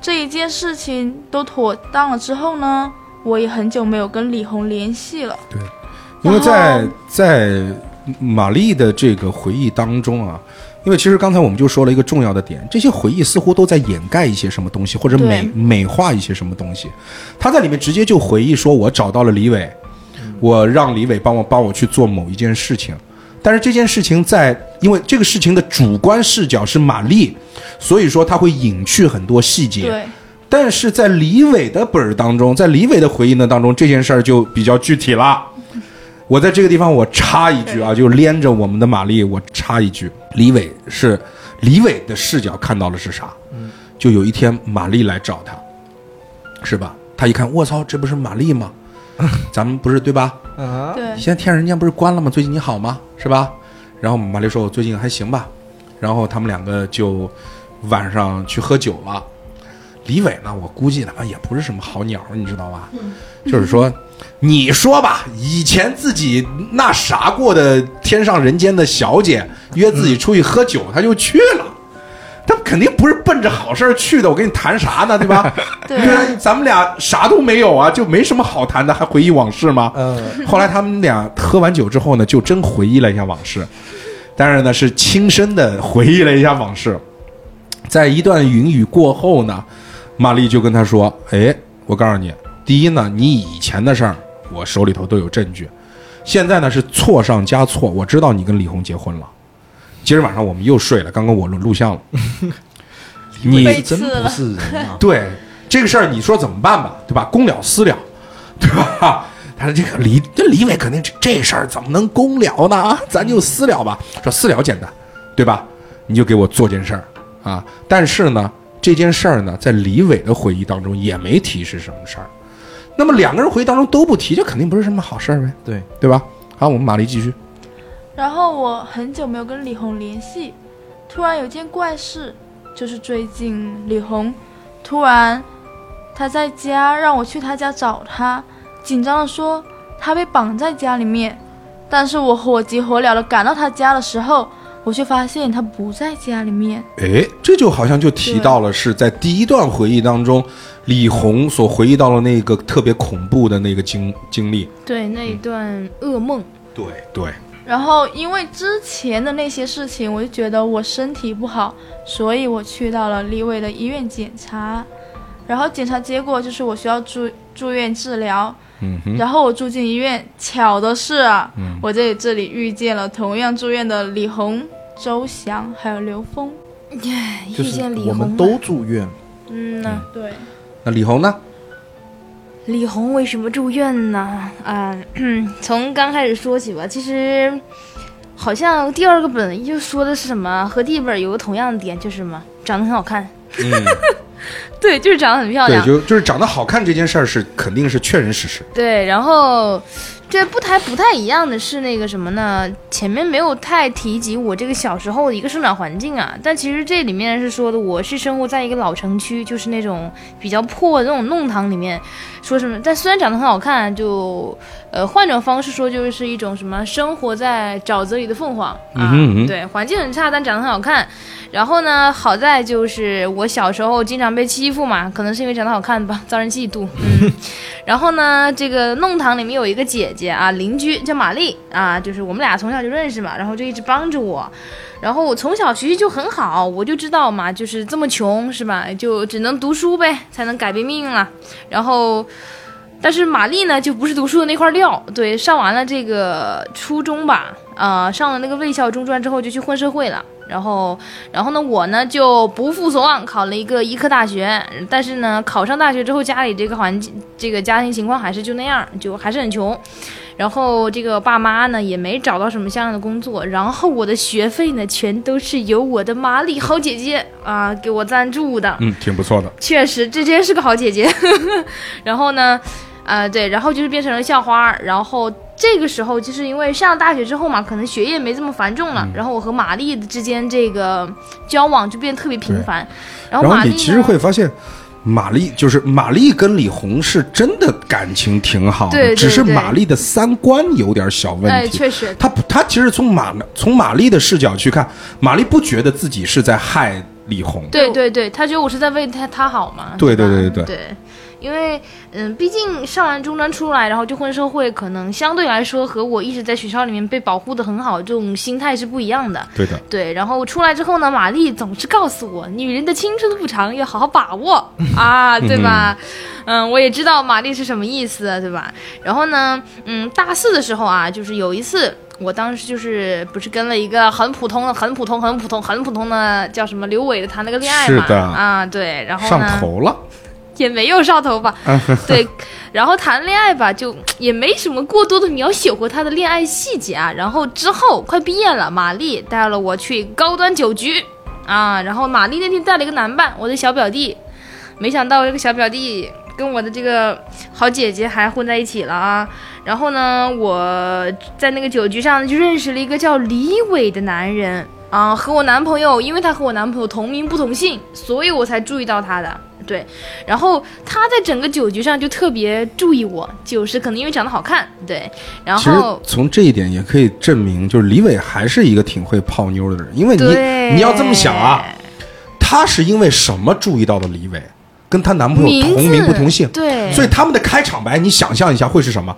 这一件事情都妥当了之后呢，我也很久没有跟李红联系了。对因为在在玛丽的这个回忆当中啊，因为其实刚才我们就说了一个重要的点，这些回忆似乎都在掩盖一些什么东西，或者美美化一些什么东西。他在里面直接就回忆说：“我找到了李伟，我让李伟帮我帮我去做某一件事情。”但是这件事情在，因为这个事情的主观视角是玛丽，所以说他会隐去很多细节。对，但是在李伟的本儿当中，在李伟的回忆呢当中，这件事儿就比较具体了。我在这个地方我插一句啊，就连着我们的玛丽，我插一句，李伟是李伟的视角看到了是啥？就有一天玛丽来找他，是吧？他一看，我操，这不是玛丽吗？咱们不是对吧？啊，对，现在天上人间不是关了吗？最近你好吗？是吧？然后玛丽说：“我最近还行吧。”然后他们两个就晚上去喝酒了。李伟呢，我估计他妈也不是什么好鸟，你知道吧？就是说，你说吧，以前自己那啥过的天上人间的小姐约自己出去喝酒，他就去了。他肯定不是奔着好事儿去的，我跟你谈啥呢，对吧？对对啊，咱们俩啥都没有啊，就没什么好谈的，还回忆往事吗？嗯，后来他们俩喝完酒之后呢，就真回忆了一下往事，当然呢是亲身的回忆了一下往事。在一段云雨过后呢，玛丽就跟他说：“哎，我告诉你，第一呢，你以前的事儿我手里头都有证据，现在呢是错上加错，我知道你跟李红结婚了。今儿晚上我们又睡了，刚刚我录录像了。你被真不是人啊！对这个事儿，你说怎么办吧？对吧？公了私了，对吧？他说这个李这李伟肯定这这事儿怎么能公了呢？啊咱就私了吧。说私了简单，对吧？你就给我做件事儿啊。但是呢，这件事儿呢，在李伟的回忆当中也没提是什么事儿。那么两个人回忆当中都不提，这肯定不是什么好事儿呗，对，对吧？好，我们马丽继续。然后我很久没有跟李红联系，突然有件怪事，就是最近李红突然他在家，让我去他家找他，紧张的说他被绑在家里面。但是我火急火燎的赶到他家的时候，我却发现他不在家里面。哎，这就好像就提到了是在第一段回忆当中，李红所回忆到了那个特别恐怖的那个经经历。对那一段噩梦，对对，然后因为之前的那些事情，我就觉得我身体不好，所以我去到了李伟的医院检查，然后检查结果就是我需要住住院治疗。嗯哼，然后我住进医院，巧的是啊，嗯。我在这里遇见了同样住院的李红、周翔还有刘峰。遇见李红了，我们都住院，嗯呐、对，那李红呢？李红为什么住院呢？啊、从刚开始说起吧。其实，好像第二个本就说的是什么，和第一本有个同样的点，就是什么长得很好看。嗯，对，就是长得很漂对，亮。就就是长得好看这件事儿是肯定是确认事实。对，然后这不太不太一样的是那个什么呢？前面没有太提及我这个小时候的一个生长环境啊，但其实这里面是说的我是生活在一个老城区，就是那种比较破的那种弄堂里面，说什么？但虽然长得很好看，就呃换种方式说，就是一种什么生活在沼泽里的凤凰啊，嗯嗯对，环境很差，但长得很好看。然后呢，好在就是我小时候经常被欺负嘛，可能是因为长得好看吧，遭人嫉妒。嗯，然后呢，这个弄堂里面有一个姐姐啊，邻居叫玛丽啊，就是我们俩从小就认识嘛，然后就一直帮着我。然后我从小学习就很好，我就知道嘛，就是这么穷是吧，就只能读书呗，才能改变命运了。然后。但是玛丽呢，就不是读书的那块料。对，上完了这个初中吧，啊、上了那个卫校中专之后就去混社会了。然后，然后呢，我呢就不负所望，考了一个医科大学。但是呢，考上大学之后，家里这个环境，这个家庭情况还是就那样，就还是很穷。然后这个爸妈呢也没找到什么像样的工作，然后我的学费呢全都是由我的玛丽好姐姐啊、给我赞助的。嗯，挺不错的。确实，这真是个好姐姐。然后呢，呃，对，然后就是变成了校花。然后这个时候，就是因为上了大学之后嘛，可能学业没这么繁重了。然后我和玛丽之间这个交往就变得特别频繁。然后玛丽呢，然后你其实会发现，玛丽就是玛丽跟李红是真的感情挺好的，对对只是对玛丽的三观有点小问题哎，题。确实，他不他其实从玛从玛丽的视角去看，玛丽不觉得自己是在害李红。对对对，她觉得我是在为她她好嘛。对吧对对对对因为嗯，毕竟上完中专出来，然后就混社会，可能相对来说和我一直在学校里面被保护的很好，这种心态是不一样的。对的，对，然后出来之后呢，玛丽总是告诉我，女人的青春不长，要好好把握啊，对吧？嗯，我也知道玛丽是什么意思，对吧？然后呢，嗯，大四的时候啊，就是有一次。我当时就是不是跟了一个很普通的、很普通、很普通、很普通的叫什么刘伟的谈了个恋爱嘛？是的啊，对，然后上呢头了。也没有上头发，对，然后谈恋爱吧，就也没什么过多的描写过他的恋爱细节啊。然后之后快毕业了，玛丽带了我去高端酒局啊，然后玛丽那天带了一个男伴，我的小表弟，没想到这个小表弟跟我的这个好姐姐还混在一起了啊。然后呢，我在那个酒局上就认识了一个叫李伟的男人啊，和我男朋友，因为他和我男朋友同名不同姓，所以我才注意到他的。对，然后他在整个酒局上就特别注意我，就是可能因为长得好看，对，然后从这一点也可以证明，就是李伟还是一个挺会泡妞的人，因为，你你要这么想啊，他是因为什么注意到的李伟？跟她男朋友同名不同姓，对，所以他们的开场白，你想象一下会是什么？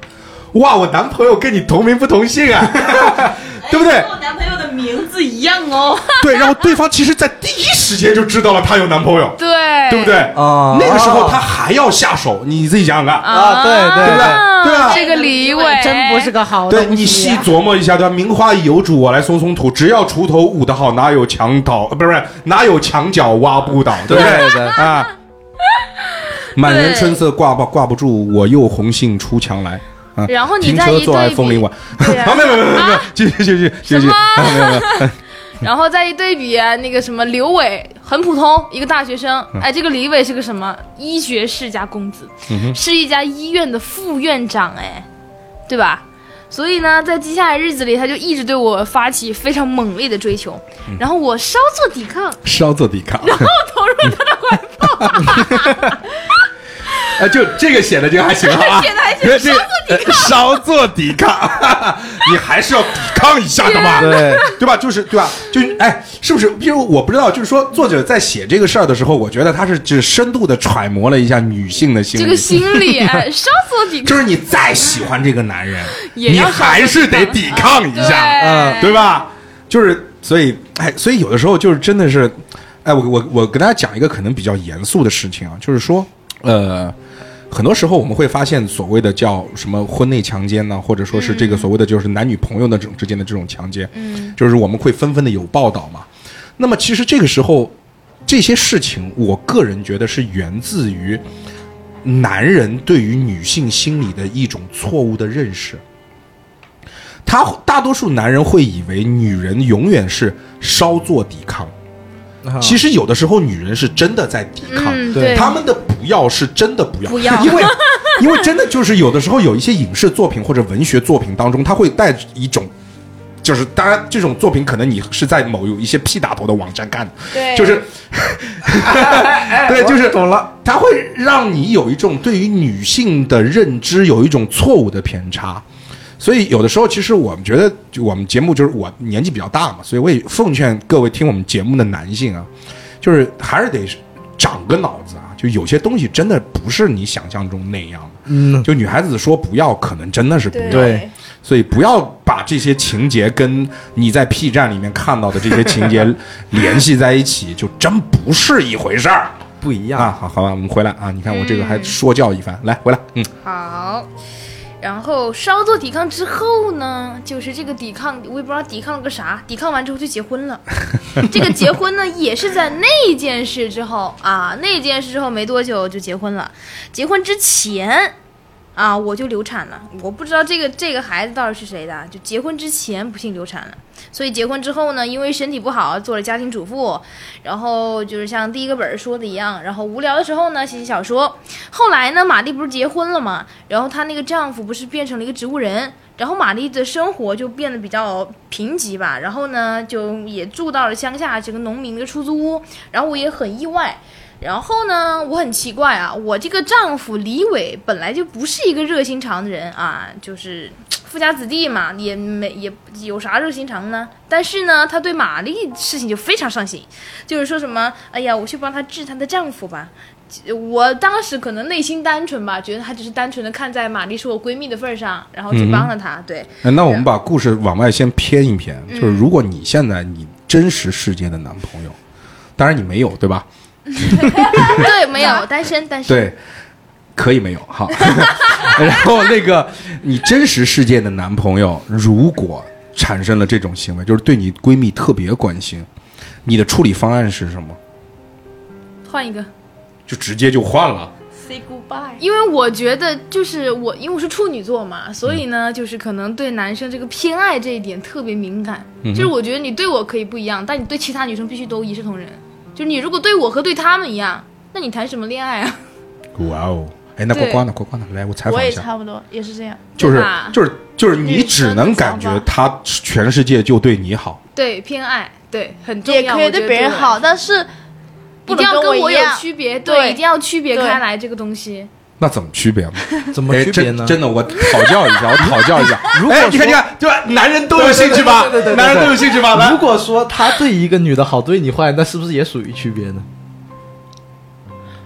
哇，我男朋友跟你同名不同姓啊，对不对？跟我男朋友的名字一样哦。对，然后对方其实，在第一时间就知道了她有男朋友，对，对不对？啊那个时候她还要下手，你自己想想看。啊，对对对，对啊这个李伟真不是个好东西、啊。对你细琢磨一下，对吧？名花有主，我来松松土。只要锄头舞得好，哪有墙倒？呃，不是不是，哪有墙角挖不倒？对不对？对对啊！满园春色挂不挂不住，我又红杏出墙来。啊，然后你停车坐爱再一对比没有没有没有，继续继续继续。没有没有，然后再一对比啊，那个什么刘伟很普通，一个大学生，哎，这个李伟是个什么医学世家公子，是一家医院的副院长，哎，对吧？所以呢，在接下来日子里，他就一直对我发起非常猛烈的追求，然后我稍作抵抗，稍作抵抗。然后投入他的怀抱。啊，就这个写的这个还行啊，写的还行这稍作抵抗，你还是要抵抗一下的嘛，对对吧？就是对吧？就哎，是不是？因为我不知道，就是说作者在写这个事儿的时候，我觉得他是只深度的揣摩了一下女性的心理，这个心理 哎稍作抵抗，就是你再喜欢这个男人，你还是得抵抗一下，嗯对吧？就是所以，哎，所以有的时候就是真的是，哎，我我我跟大家讲一个可能比较严肃的事情啊，就是说，呃，很多时候我们会发现所谓的叫什么婚内强奸呢，或者说是这个所谓的就是男女朋友的这种之间的这种强奸，嗯，就是我们会纷纷的有报道嘛。那么其实这个时候，这些事情，我个人觉得是源自于男人对于女性心理的一种错误的认识。他大多数男人会以为女人永远是稍作抵抗，其实有的时候女人是真的在抵抗，嗯，对他们的不要是真的不要，不要。因为因为真的就是有的时候有一些影视作品或者文学作品当中，它会带着一种。就是，当然，这种作品可能你是在某有一些 P 打头的网站看的，对。就是，对，就是懂了，它会让你有一种对于女性的认知有一种错误的偏差，所以有的时候其实我们觉得，就我们节目就是我年纪比较大嘛，所以我也奉劝各位听我们节目的男性啊，就是还是得长个脑子啊，就有些东西真的不是你想象中那样的。嗯，就女孩子说不要，可能真的是不要。对所以不要把这些情节跟你在 P 站里面看到的这些情节 联系在一起，就真不是一回事儿不一样啊！好，好吧，我们回来啊！你看我这个还说教一番，来回来，嗯，好，然后稍作抵抗之后呢，就是这个抵抗，我也不知道抵抗了个啥，抵抗完之后就结婚了。这个结婚呢，也是在那件事之后啊，那件事之后没多久就结婚了。结婚之前啊，我就流产了，我不知道这个这个孩子到底是谁的，就结婚之前不幸流产了。所以结婚之后呢，因为身体不好，做了家庭主妇，然后就是像第一个本儿说的一样，然后无聊的时候呢，写写小说。后来呢，玛丽不是结婚了嘛，然后她那个丈夫不是变成了一个植物人，然后玛丽的生活就变得比较贫瘠吧，然后呢，就也住到了乡下这个农民的出租屋，然后我也很意外。然后呢，我很奇怪啊，我这个丈夫李伟本来就不是一个热心肠的人啊，就是富家子弟嘛，也没也有啥热心肠呢？但是呢，他对玛丽事情就非常上心，就是说什么，哎呀，我去帮她治她的丈夫吧。我当时可能内心单纯吧，觉得她只是单纯的看在玛丽是我闺蜜的份儿上，然后去帮了她。对，哎那我们把故事往外先偏一偏，就是如果你现在你真实世界的男朋友，当然你没有，对吧？对，没有单身，单身。对，可以没有好。然后那个你真实世界的男朋友，如果产生了这种行为，就是对你闺蜜特别关心，你的处理方案是什么？换一个。就直接就换了。Say goodbye。因为我觉得就是我，因为我是处女座嘛，所以呢，就是可能对男生这个偏爱这一点特别敏感。就是我觉得你对我可以不一样，但你对其他女生必须都一视同仁。就是你如果对我和对他们一样，那你谈什么恋爱啊？哇哦！哎，那过关了，过关了？来，我采我也访一下。我也差不多，也是这样。就是就是就是你只能感觉他全世界就对你好，对，偏爱，对，很重要。也可以对别人好，但是不一定要跟我有。区别，对一定要区别开来这个东西。那怎么区别呢？怎么哎，区别呢？真真的，我讨教一下，我讨教一下。如果哎，你看，说你看，对吧？男人都有兴趣吧？对对对对对男人都有兴趣吧？如，果说他对一个女的好，对你坏，那是不是也属于区别呢？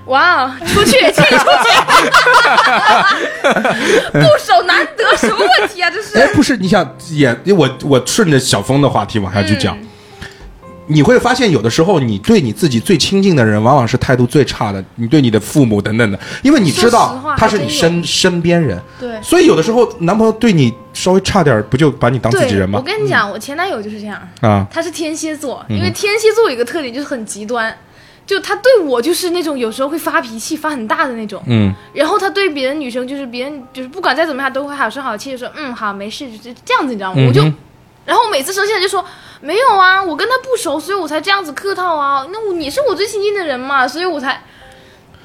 哇，哦出去，请出去！不守难得，什么问题啊？这是。哎，不是，你想也，我我顺着小峰的话题往下去讲，你会发现有的时候，你对你自己最亲近的人，往往是态度最差的。你对你的父母等等的，因为你知道他是你身身边人，对，所以有的时候男朋友对你稍微差点儿，不就把你当自己人，吗？我？跟你讲，我前男友就是这样，啊，他是天蝎座，嗯因为天蝎座有一个特点就是很极端，就他对我就是那种有时候会发脾气、发很大的那种，嗯，然后他对别的女生就是别人就是不管再怎么样都会好声好气的说，嗯，好，没事，就是这样子，你知道吗？我就然后我每次生气了就说没有啊，我跟他不熟，所以我才这样子客套啊。那我你是我最亲近的人嘛，所以我才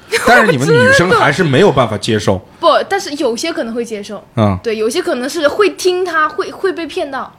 但是你们女生还是没有办法接受，不，但是有些可能会接受，嗯，对，有些可能是会听他，会会被骗到。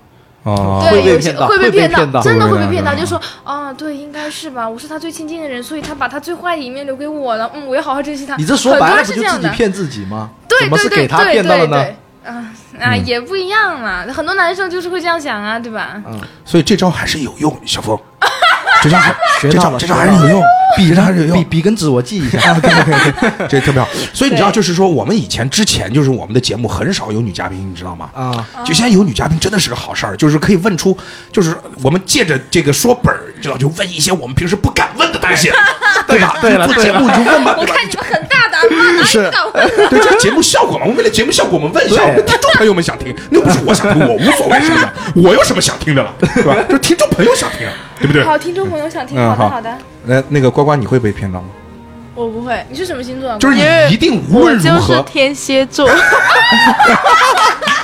哦，对，会被有些骗到会被骗骗到真的会被骗到就说啊，对，应该是吧，我是他最亲近的人，所以他把他最坏的一面留给我了，嗯，我要好好珍惜他。你这说白了是这样的自己骗自己吗？对对对对骗到了呢？对对啊啊，嗯也不一样嘛，很多男生就是会这样想啊，对吧？嗯所以这招还是有用，小峰，这招还学到了这招 这招还是有用，这招还是有用笔。笔跟纸我记一下。啊，可以可以可以，这特别好。所以你知道，就是说，我们以前之前就是我们的节目很少有女嘉宾，你知道吗？啊，就现在有女嘉宾真的是个好事儿，就是可以问出，就是我们借着这个说本儿，知道就问一些我们平时不敢问的东西，对吧？对了做节目你就问吧，我？看你们很大胆嘛，哪是里敢问？对，这是节目效果嘛。我们为了节目效果，我们问一下对我们听众朋友们想听，那又不是我想听，我无所谓是不是？我有什么想听的了，对吧？就是听众朋友想听，对不对？好，听众朋友想听，嗯好好的好的。那那个呱呱，你会被骗到吗？我不会，你是什么星座啊？就是你一定无论如就是何，天蝎座。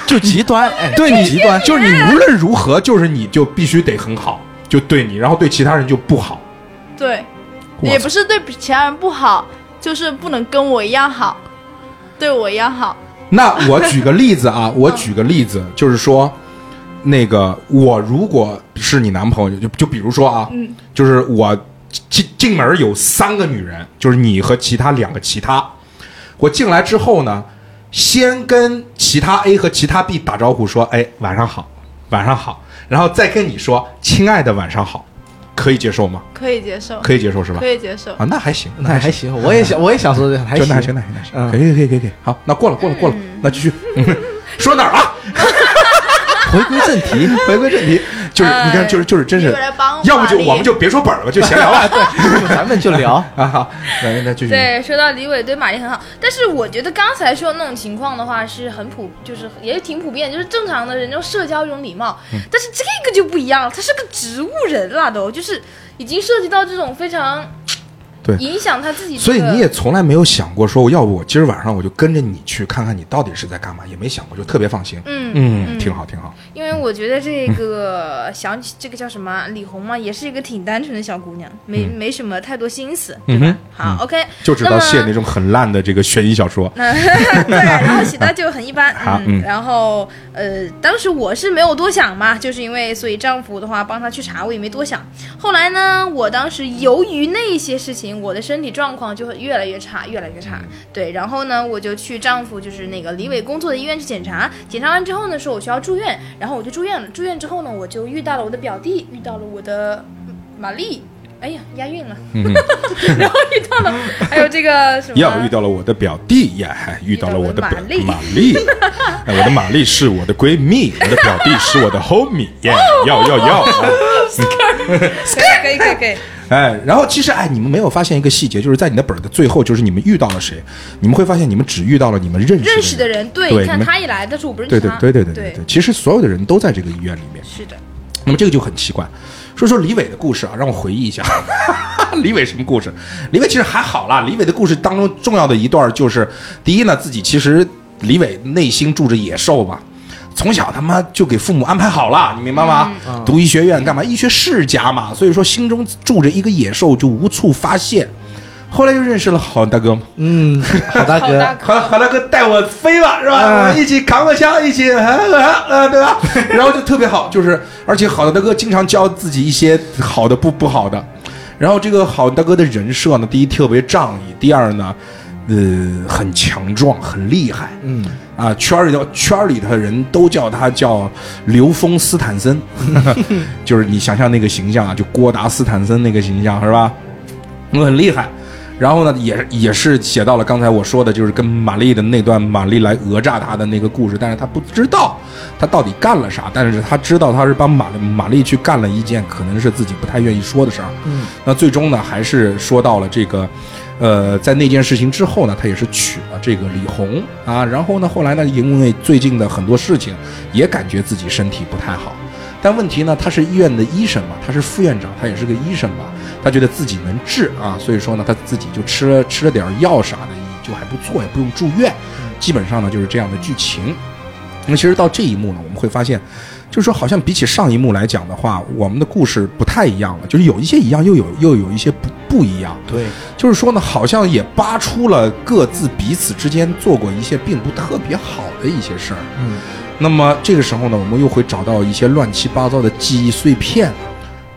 就极端，哎，对你极端，就是你无论如何，就是你就必须得很好，就对你，然后对其他人就不好。对，我也不是对其他人不好，就是不能跟我一样好，对我一样好。那我举个例子啊，我举个例子，就是说，那个我如果是你男朋友，就就比如说啊，嗯。就是我进进门有三个女人，就是你和其他两个其他，我进来之后呢，先跟其他 A 和其他 B 打招呼说，哎，晚上好，晚上好，然后再跟你说，亲爱的，晚上好，可以接受吗？可以接受，可以接受是吧可？以接受。啊，那还行，那还行，我也想，我也想说这样，还行，就那还行，那还行，那行，嗯可以，可以，可以，可以。好，那过了，过了，过了，那继续。说哪儿了？回归正题，回归正题，就是你看，就是就是真是要不就我们就别说本儿了，就闲聊 吧。对，咱们就聊。啊，好。对，说到李伟对马丽很好，但是我觉得刚才说的那种情况的话是很普，就是也挺普遍，就是正常的人那种社交一种礼貌。嗯但是这个就不一样了，他是个植物人了都，就是已经涉及到这种非常对影响他自己、这个。所以你也从来没有想过说，我要不我今儿晚上我就跟着你去看看你到底是在干嘛，也没想过，就特别放心。嗯嗯，挺好，挺好。因为我觉得这个想起这个叫什么李红嘛，也是一个挺单纯的小姑娘，没、没什么太多心思，对吧？嗯哼好、嗯 o k 就知道写那种很烂的这个悬疑小说。那 对，然后写的就很一般，好嗯然后呃，当时我是没有多想嘛，就是因为所以丈夫的话帮他去查，我也没多想。后来呢，我当时由于那些事情，我的身体状况就会越来越差，越来越差。对，然后呢，我就去丈夫就是那个李伟工作的医院去检查，检查完之后呢，说我需要住院，然后我就住院了。住院之后呢，我就遇到了我的表弟，遇到了我的嗯玛丽。哎呀，押韵了，嗯，然后遇到了，还有这个什么？要遇到了我的表弟呀，还遇到了我的表遇到了玛丽。哎，我的玛丽是我的闺蜜，我的表弟是我的 homie。耶，要要要。啊可以可以可以。哎，然后其实哎，你们没有发现一个细节，就是在你的本儿的最后，就是你们遇到了谁，你们会发现你们只遇到了你们认识认识的人，对，你看对你们他一来，但是我不认识他，对对对对对对，其实所有的人都在这个医院里面。是的，那么这个就很奇怪。说说李伟的故事啊，让我回忆一下，李伟什么故事？李伟其实还好啦。李伟的故事当中重要的一段就是，第一呢，自己其实李伟内心住着野兽嘛。从小他妈就给父母安排好了，你明白吗？读医学院干嘛？医学世家嘛，所以说心中住着一个野兽，就无处发泄。后来就认识了好大哥嘛，嗯，好大哥，好好好大哥带我飞吧是吧？嗯我们一起扛个枪，一起啊啊啊，对吧？然后就特别好，就是而且好大哥经常教自己一些好的不不好的。然后这个好大哥的人设呢，第一特别仗义，第二呢，呃，很强壮，很厉害。嗯，啊，圈儿里头圈儿里头的人都叫他叫刘峰斯坦森，就是你想象那个形象啊，就郭达斯坦森那个形象是吧？嗯很厉害。然后呢，也也是写到了刚才我说的，就是跟玛丽的那段玛丽来讹诈他的那个故事，但是他不知道他到底干了啥，但是他知道他是帮玛丽玛丽去干了一件可能是自己不太愿意说的事儿。嗯，那最终呢，还是说到了这个，呃，在那件事情之后呢，他也是娶了这个李红啊。然后呢，后来呢，因为最近的很多事情，也感觉自己身体不太好。但问题呢，他是医院的医生嘛，他是副院长，他也是个医生嘛，他觉得自己能治啊，所以说呢，他自己就吃了吃了点药啥的，就还不错，也不用住院。基本上呢，就是这样的剧情。那么其实到这一幕呢，我们会发现，就是说好像比起上一幕来讲的话，我们的故事不太一样了，就是有一些一样，又有又有一些不不一样。对，就是说呢，好像也扒出了各自彼此之间做过一些并不特别好的一些事儿。嗯，那么这个时候呢，我们又会找到一些乱七八糟的记忆碎片，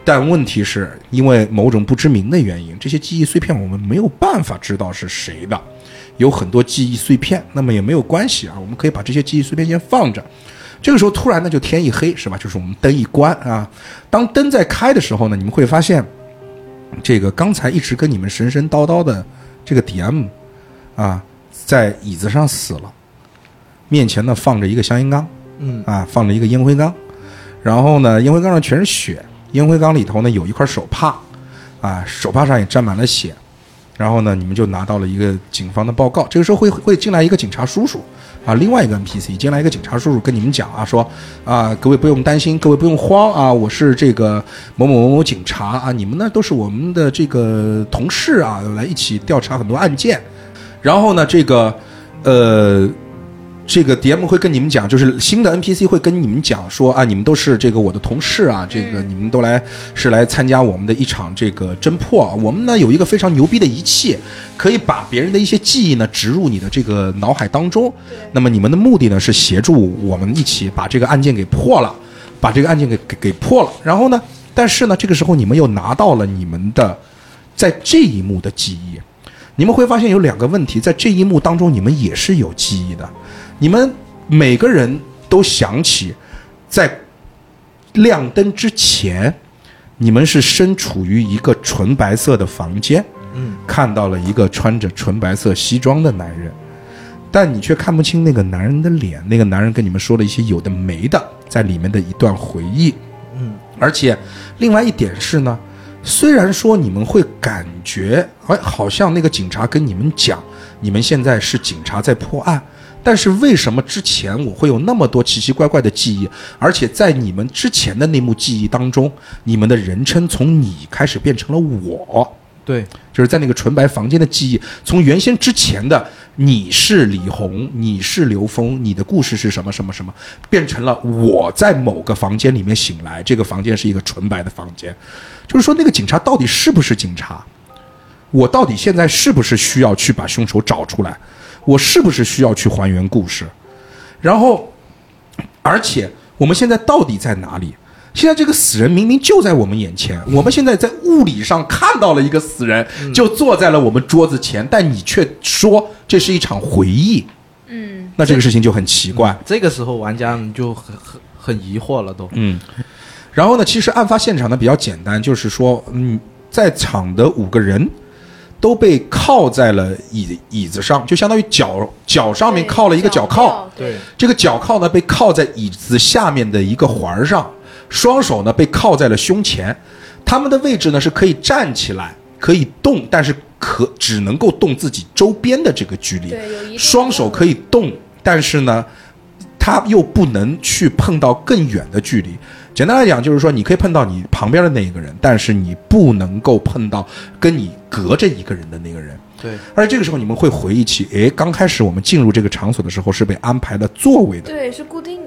但问题是因为某种不知名的原因，这些记忆碎片我们没有办法知道是谁的，有很多记忆碎片，那么也没有关系啊，我们可以把这些记忆碎片先放着。这个时候突然呢就天一黑，是吧？就是我们灯一关啊，当灯在开的时候呢，你们会发现，这个刚才一直跟你们神神叨叨的这个 DM 啊，在椅子上死了，面前呢放着一个香烟缸，嗯啊，放着一个烟灰缸，然后呢，烟灰缸上全是血，烟灰缸里头呢有一块手帕，啊，手帕上也沾满了血，然后呢，你们就拿到了一个警方的报告。这个时候会会进来一个警察叔叔，啊，另外一个 NPC 进来一个警察叔叔跟你们讲啊，说啊，各位不用担心，各位不用慌啊，我是这个某某某某警察啊，你们呢都是我们的这个同事啊，来一起调查很多案件。然后呢，这个呃。这个 DM 会跟你们讲，就是新的 NPC 会跟你们讲说啊，你们都是这个我的同事啊，这个你们都来是来参加我们的一场这个侦破啊。我们呢有一个非常牛逼的仪器，可以把别人的一些记忆呢植入你的这个脑海当中。那么你们的目的呢是协助我们一起把这个案件给破了，把这个案件给给给破了。然后呢，但是呢，这个时候你们又拿到了你们的在这一幕的记忆。你们会发现有两个问题，在这一幕当中，你们也是有记忆的。你们每个人都想起，在亮灯之前，你们是身处于一个纯白色的房间，嗯，看到了一个穿着纯白色西装的男人，但你却看不清那个男人的脸。那个男人跟你们说了一些有的没的，在里面的一段回忆，嗯，而且另外一点是呢，虽然说你们会感觉，哎，好像那个警察跟你们讲，你们现在是警察在破案，但是为什么之前我会有那么多奇奇怪怪的记忆？而且在你们之前的那幕记忆当中，你们的人称从你开始变成了我，对，就是在那个纯白房间的记忆，从原先之前的你是李红，你是刘峰，你的故事是什么什么什么，变成了我在某个房间里面醒来，这个房间是一个纯白的房间，就是说那个警察到底是不是警察？我到底现在是不是需要去把凶手找出来？我是不是需要去还原故事？然后，而且我们现在到底在哪里？现在这个死人明明就在我们眼前，我们现在在物理上看到了一个死人，就坐在了我们桌子前，但你却说这是一场回忆，嗯，那这个事情就很奇怪。这个时候玩家就很很很疑惑了都。嗯，然后呢，其实案发现场呢比较简单，就是说，嗯，在场的五个人都被靠在了椅椅子上，就相当于脚脚上面靠了一个脚铐，对，这个脚铐呢被靠在椅子下面的一个环儿上，双手呢被靠在了胸前，他们的位置呢是可以站起来，可以动，但是可只能够动自己周边的这个距离。双手可以动，但是呢，他又不能去碰到更远的距离。简单来讲，就是说你可以碰到你旁边的那一个人，但是你不能够碰到跟你隔着一个人的那个人。对，而且这个时候你们会回忆起，哎，刚开始我们进入这个场所的时候是被安排了座位的，对，是固定的。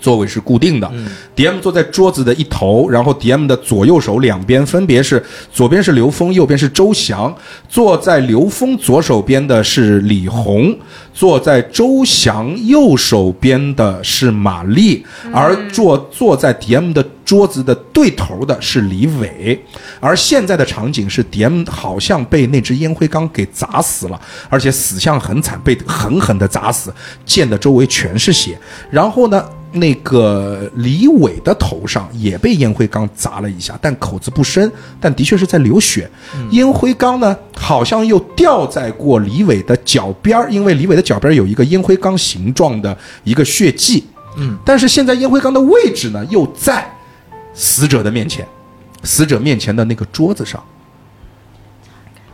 座位是固定的。嗯 DM 坐在桌子的一头，然后 DM 的左右手两边分别是左边是刘峰，右边是周翔。坐在刘峰左手边的是李红，坐在周翔右手边的是玛丽，而坐坐在 DM 的桌子的对头的是李伟。而现在的场景是 DM 好像被那只烟灰缸给砸死了，而且死相很惨，被狠狠的砸死，溅的周围全是血。然后呢，那个李伟的头上也被烟灰缸砸了一下，但口子不深，但的确是在流血。烟灰缸呢，好像又掉在过李伟的脚边儿，因为李伟的脚边有一个烟灰缸形状的一个血迹。嗯，但是现在烟灰缸的位置呢，又在死者的面前，死者面前的那个桌子上，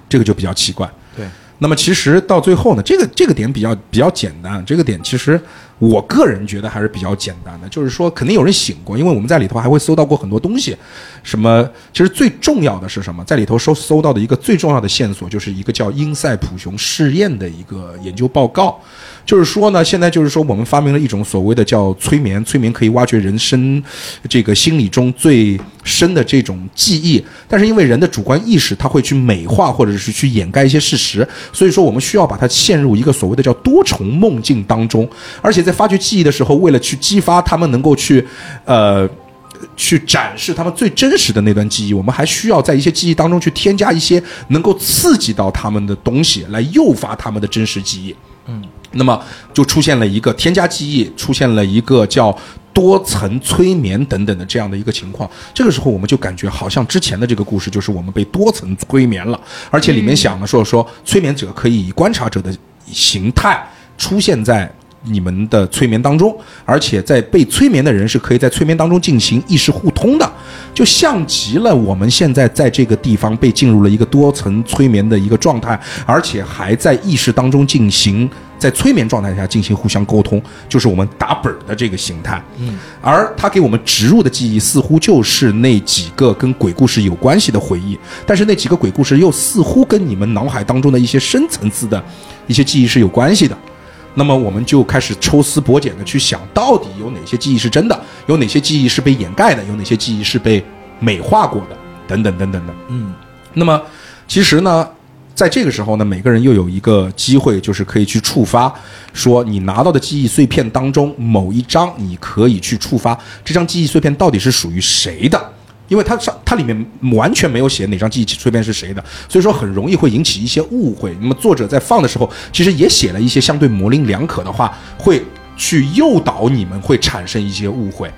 这个就比较奇怪。对，那么其实到最后呢，这个这个点比较比较简单，这个点其实我个人觉得还是比较简单的，就是说肯定有人醒过，因为我们在里头还会搜到过很多东西，什么其实最重要的是什么，在里头搜搜到的一个最重要的线索，就是一个叫英塞普雄试验的一个研究报告。就是说呢，现在就是说我们发明了一种所谓的叫催眠，催眠可以挖掘人生这个心理中最深的这种记忆，但是因为人的主观意识，它会去美化或者是去掩盖一些事实，所以说我们需要把它陷入一个所谓的叫多重梦境当中，而且在发掘记忆的时候，为了去激发他们能够去，呃。去展示他们最真实的那段记忆，我们还需要在一些记忆当中去添加一些能够刺激到他们的东西，来诱发他们的真实记忆。嗯，那么就出现了一个添加记忆，出现了一个叫多层催眠等等的这样的一个情况。这个时候，我们就感觉好像之前的这个故事就是我们被多层催眠了，而且里面想了说说催眠者可以以观察者的形态出现在。你们的催眠当中，而且在被催眠的人是可以在催眠当中进行意识互通的，就像极了我们现在在这个地方被进入了一个多层催眠的一个状态，而且还在意识当中进行在催眠状态下进行互相沟通，就是我们打本儿的这个形态。嗯，而他给我们植入的记忆似乎就是那几个跟鬼故事有关系的回忆，但是那几个鬼故事又似乎跟你们脑海当中的一些深层次的一些记忆是有关系的。那么我们就开始抽丝剥茧的去想，到底有哪些记忆是真的，有哪些记忆是被掩盖的，有哪些记忆是被美化过的，等等等等的。嗯，那么其实呢，在这个时候呢，每个人又有一个机会，就是可以去触发，说你拿到的记忆碎片当中某一张，你可以去触发这张记忆碎片到底是属于谁的。因为它上它里面完全没有写哪张记忆碎片是谁的，所以说很容易会引起一些误会。那么作者在放的时候，其实也写了一些相对模棱两可的话，会去诱导你们会产生一些误会。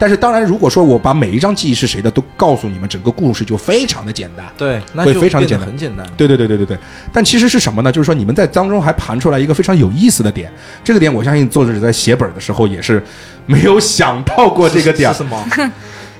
但是当然，如果说我把每一张记忆是谁的都告诉你们，整个故事就非常的简单，对，那会就非常的简单，很简单。对对对对对对。但其实是什么呢？就是说你们在当中还盘出来一个非常有意思的点，这个点我相信作者在写本的时候也是没有想到过这个点。是什么？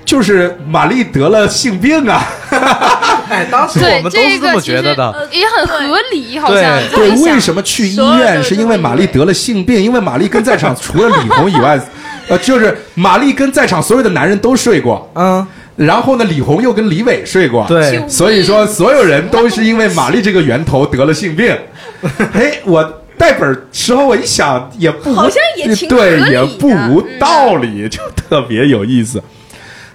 就是玛丽得了性病啊！哎，当时我们都是这么觉得的。也很合理，好像对为什么去医院？是因为玛丽得了性病，因为玛丽跟在场除了李红以外，呃，就是玛丽跟在场所有的男人都睡过，嗯，然后呢，李红又跟李伟睡过，对，所以说所有人都是因为玛丽这个源头得了性病。嘿，我带本儿时候我一想也不无好像也挺对，也不无道理，就特别有意思。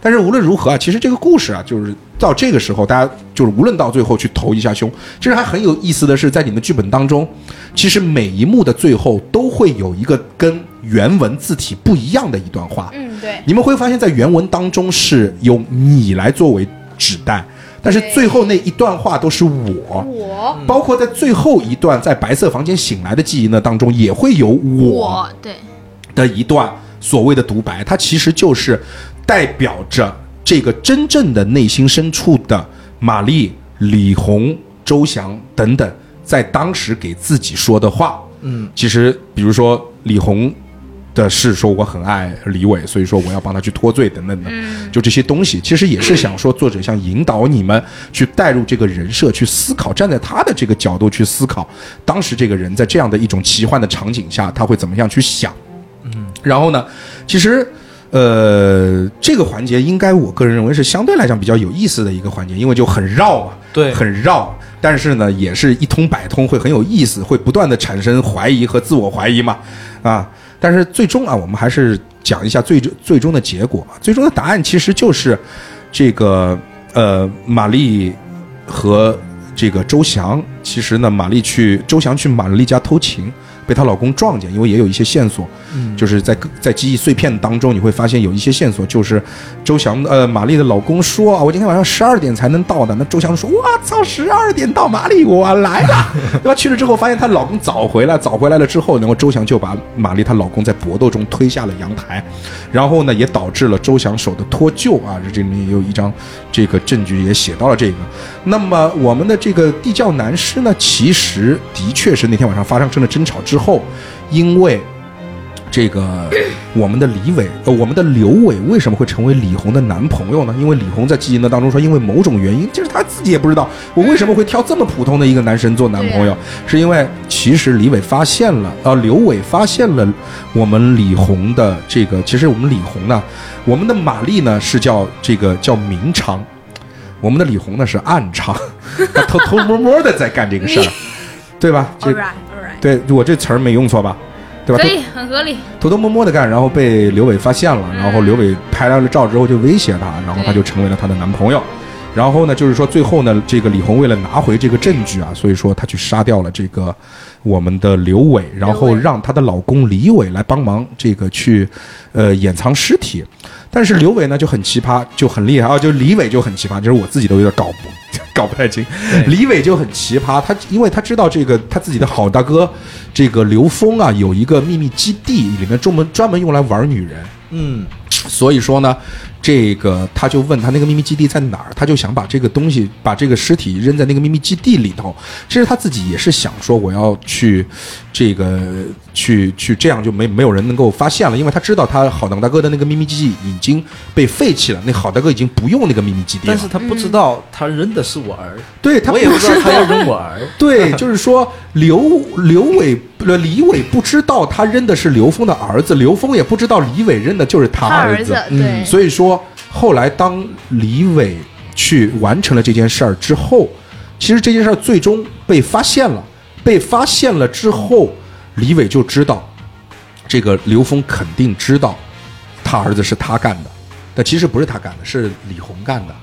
但是无论如何啊，其实这个故事啊，就是到这个时候，大家就是无论到最后去投一下胸，其实还很有意思的是，在你们剧本当中，其实每一幕的最后都会有一个跟原文字体不一样的一段话。嗯，对，你们会发现在原文当中是由你来作为指代，但是最后那一段话都是我。我包括在最后一段在白色房间醒来的记忆呢当中，也会有我我对的一段所谓的独白，它其实就是代表着这个真正的内心深处的玛丽、李红、周翔等等，在当时给自己说的话。嗯，其实比如说李红的是说我很爱李伟，所以说我要帮他去脱罪等等的，就这些东西，其实也是想说作者想引导你们去带入这个人设，去思考，站在他的这个角度去思考，当时这个人在这样的一种奇幻的场景下，他会怎么样去想。嗯然后呢，其实，呃，这个环节应该我个人认为是相对来讲比较有意思的一个环节，因为就很绕嘛，对很绕，但是呢，也是一通百通，会很有意思，会不断的产生怀疑和自我怀疑嘛，啊，但是最终啊，我们还是讲一下最终最终的结果，最终的答案其实就是这个呃，玛丽和这个周翔，其实呢，玛丽去周翔去玛丽家偷情。被她老公撞见，因为也有一些线索，就是在在记忆碎片当中，你会发现有一些线索，就是周翔呃玛丽的老公说啊，我今天晚上十二点才能到的。那周翔说，我操，十二点到玛丽，我来了，对吧？去了之后发现她老公早回来，早回来了之后，然后周翔就把玛丽她老公在搏斗中推下了阳台，然后呢也导致了周翔手的脱臼啊，这里面也有一张这个证据也写到了这个。那么我们的这个地窖男尸呢，其实的确是那天晚上发生了争吵之后，因为这个 我们的李伟，呃，我们的刘伟为什么会成为李红的男朋友呢？因为李红在记忆的当中说，因为某种原因，就是他自己也不知道我为什么会挑这么普通的一个男生做男朋友，是因为其实李伟发现了，呃，刘伟发现了我们李红的这个，其实我们李红呢，我们的玛丽呢是叫这个叫明长。我们的李红呢是暗娼，他偷偷摸摸的在干这个事儿，对吧？这对我这词儿没用错吧？对吧？可以，很合理。偷偷摸摸的干，然后被刘伟发现了，然后刘伟拍了照之后就威胁她，然后她就成为了她的男朋友。然后呢，就是说最后呢，这个李红为了拿回这个证据啊，所以说她去杀掉了这个我们的刘伟，然后让她的老公李伟来帮忙这个去呃掩藏尸体。但是刘伟呢就很奇葩，就很厉害啊，就李伟就很奇葩，就是我自己都有点搞不 搞不太清。李伟就很奇葩，他因为他知道这个他自己的好大哥这个刘峰啊有一个秘密基地，里面专门专门用来玩女人。嗯，所以说呢，这个他就问他那个秘密基地在哪儿，他就想把这个东西，把这个尸体扔在那个秘密基地里头。其实他自己也是想说，我要去这个去去这样就没没有人能够发现了，因为他知道他好大哥的那个秘密基地已经被废弃了，那好大哥已经不用那个秘密基地了。但是他不知道他扔的是我儿，对他我也不知道他要扔我儿。对，就是说刘刘伟呃李伟不知道他扔的是刘峰的儿子，刘峰也不知道李伟扔的就是他他儿子。儿子对，所以说后来当李伟去完成了这件事儿之后，其实这件事儿最终被发现了。被发现了之后，李伟就知道，这个刘峰肯定知道他儿子是他干的，但其实不是他干的，是李红干的。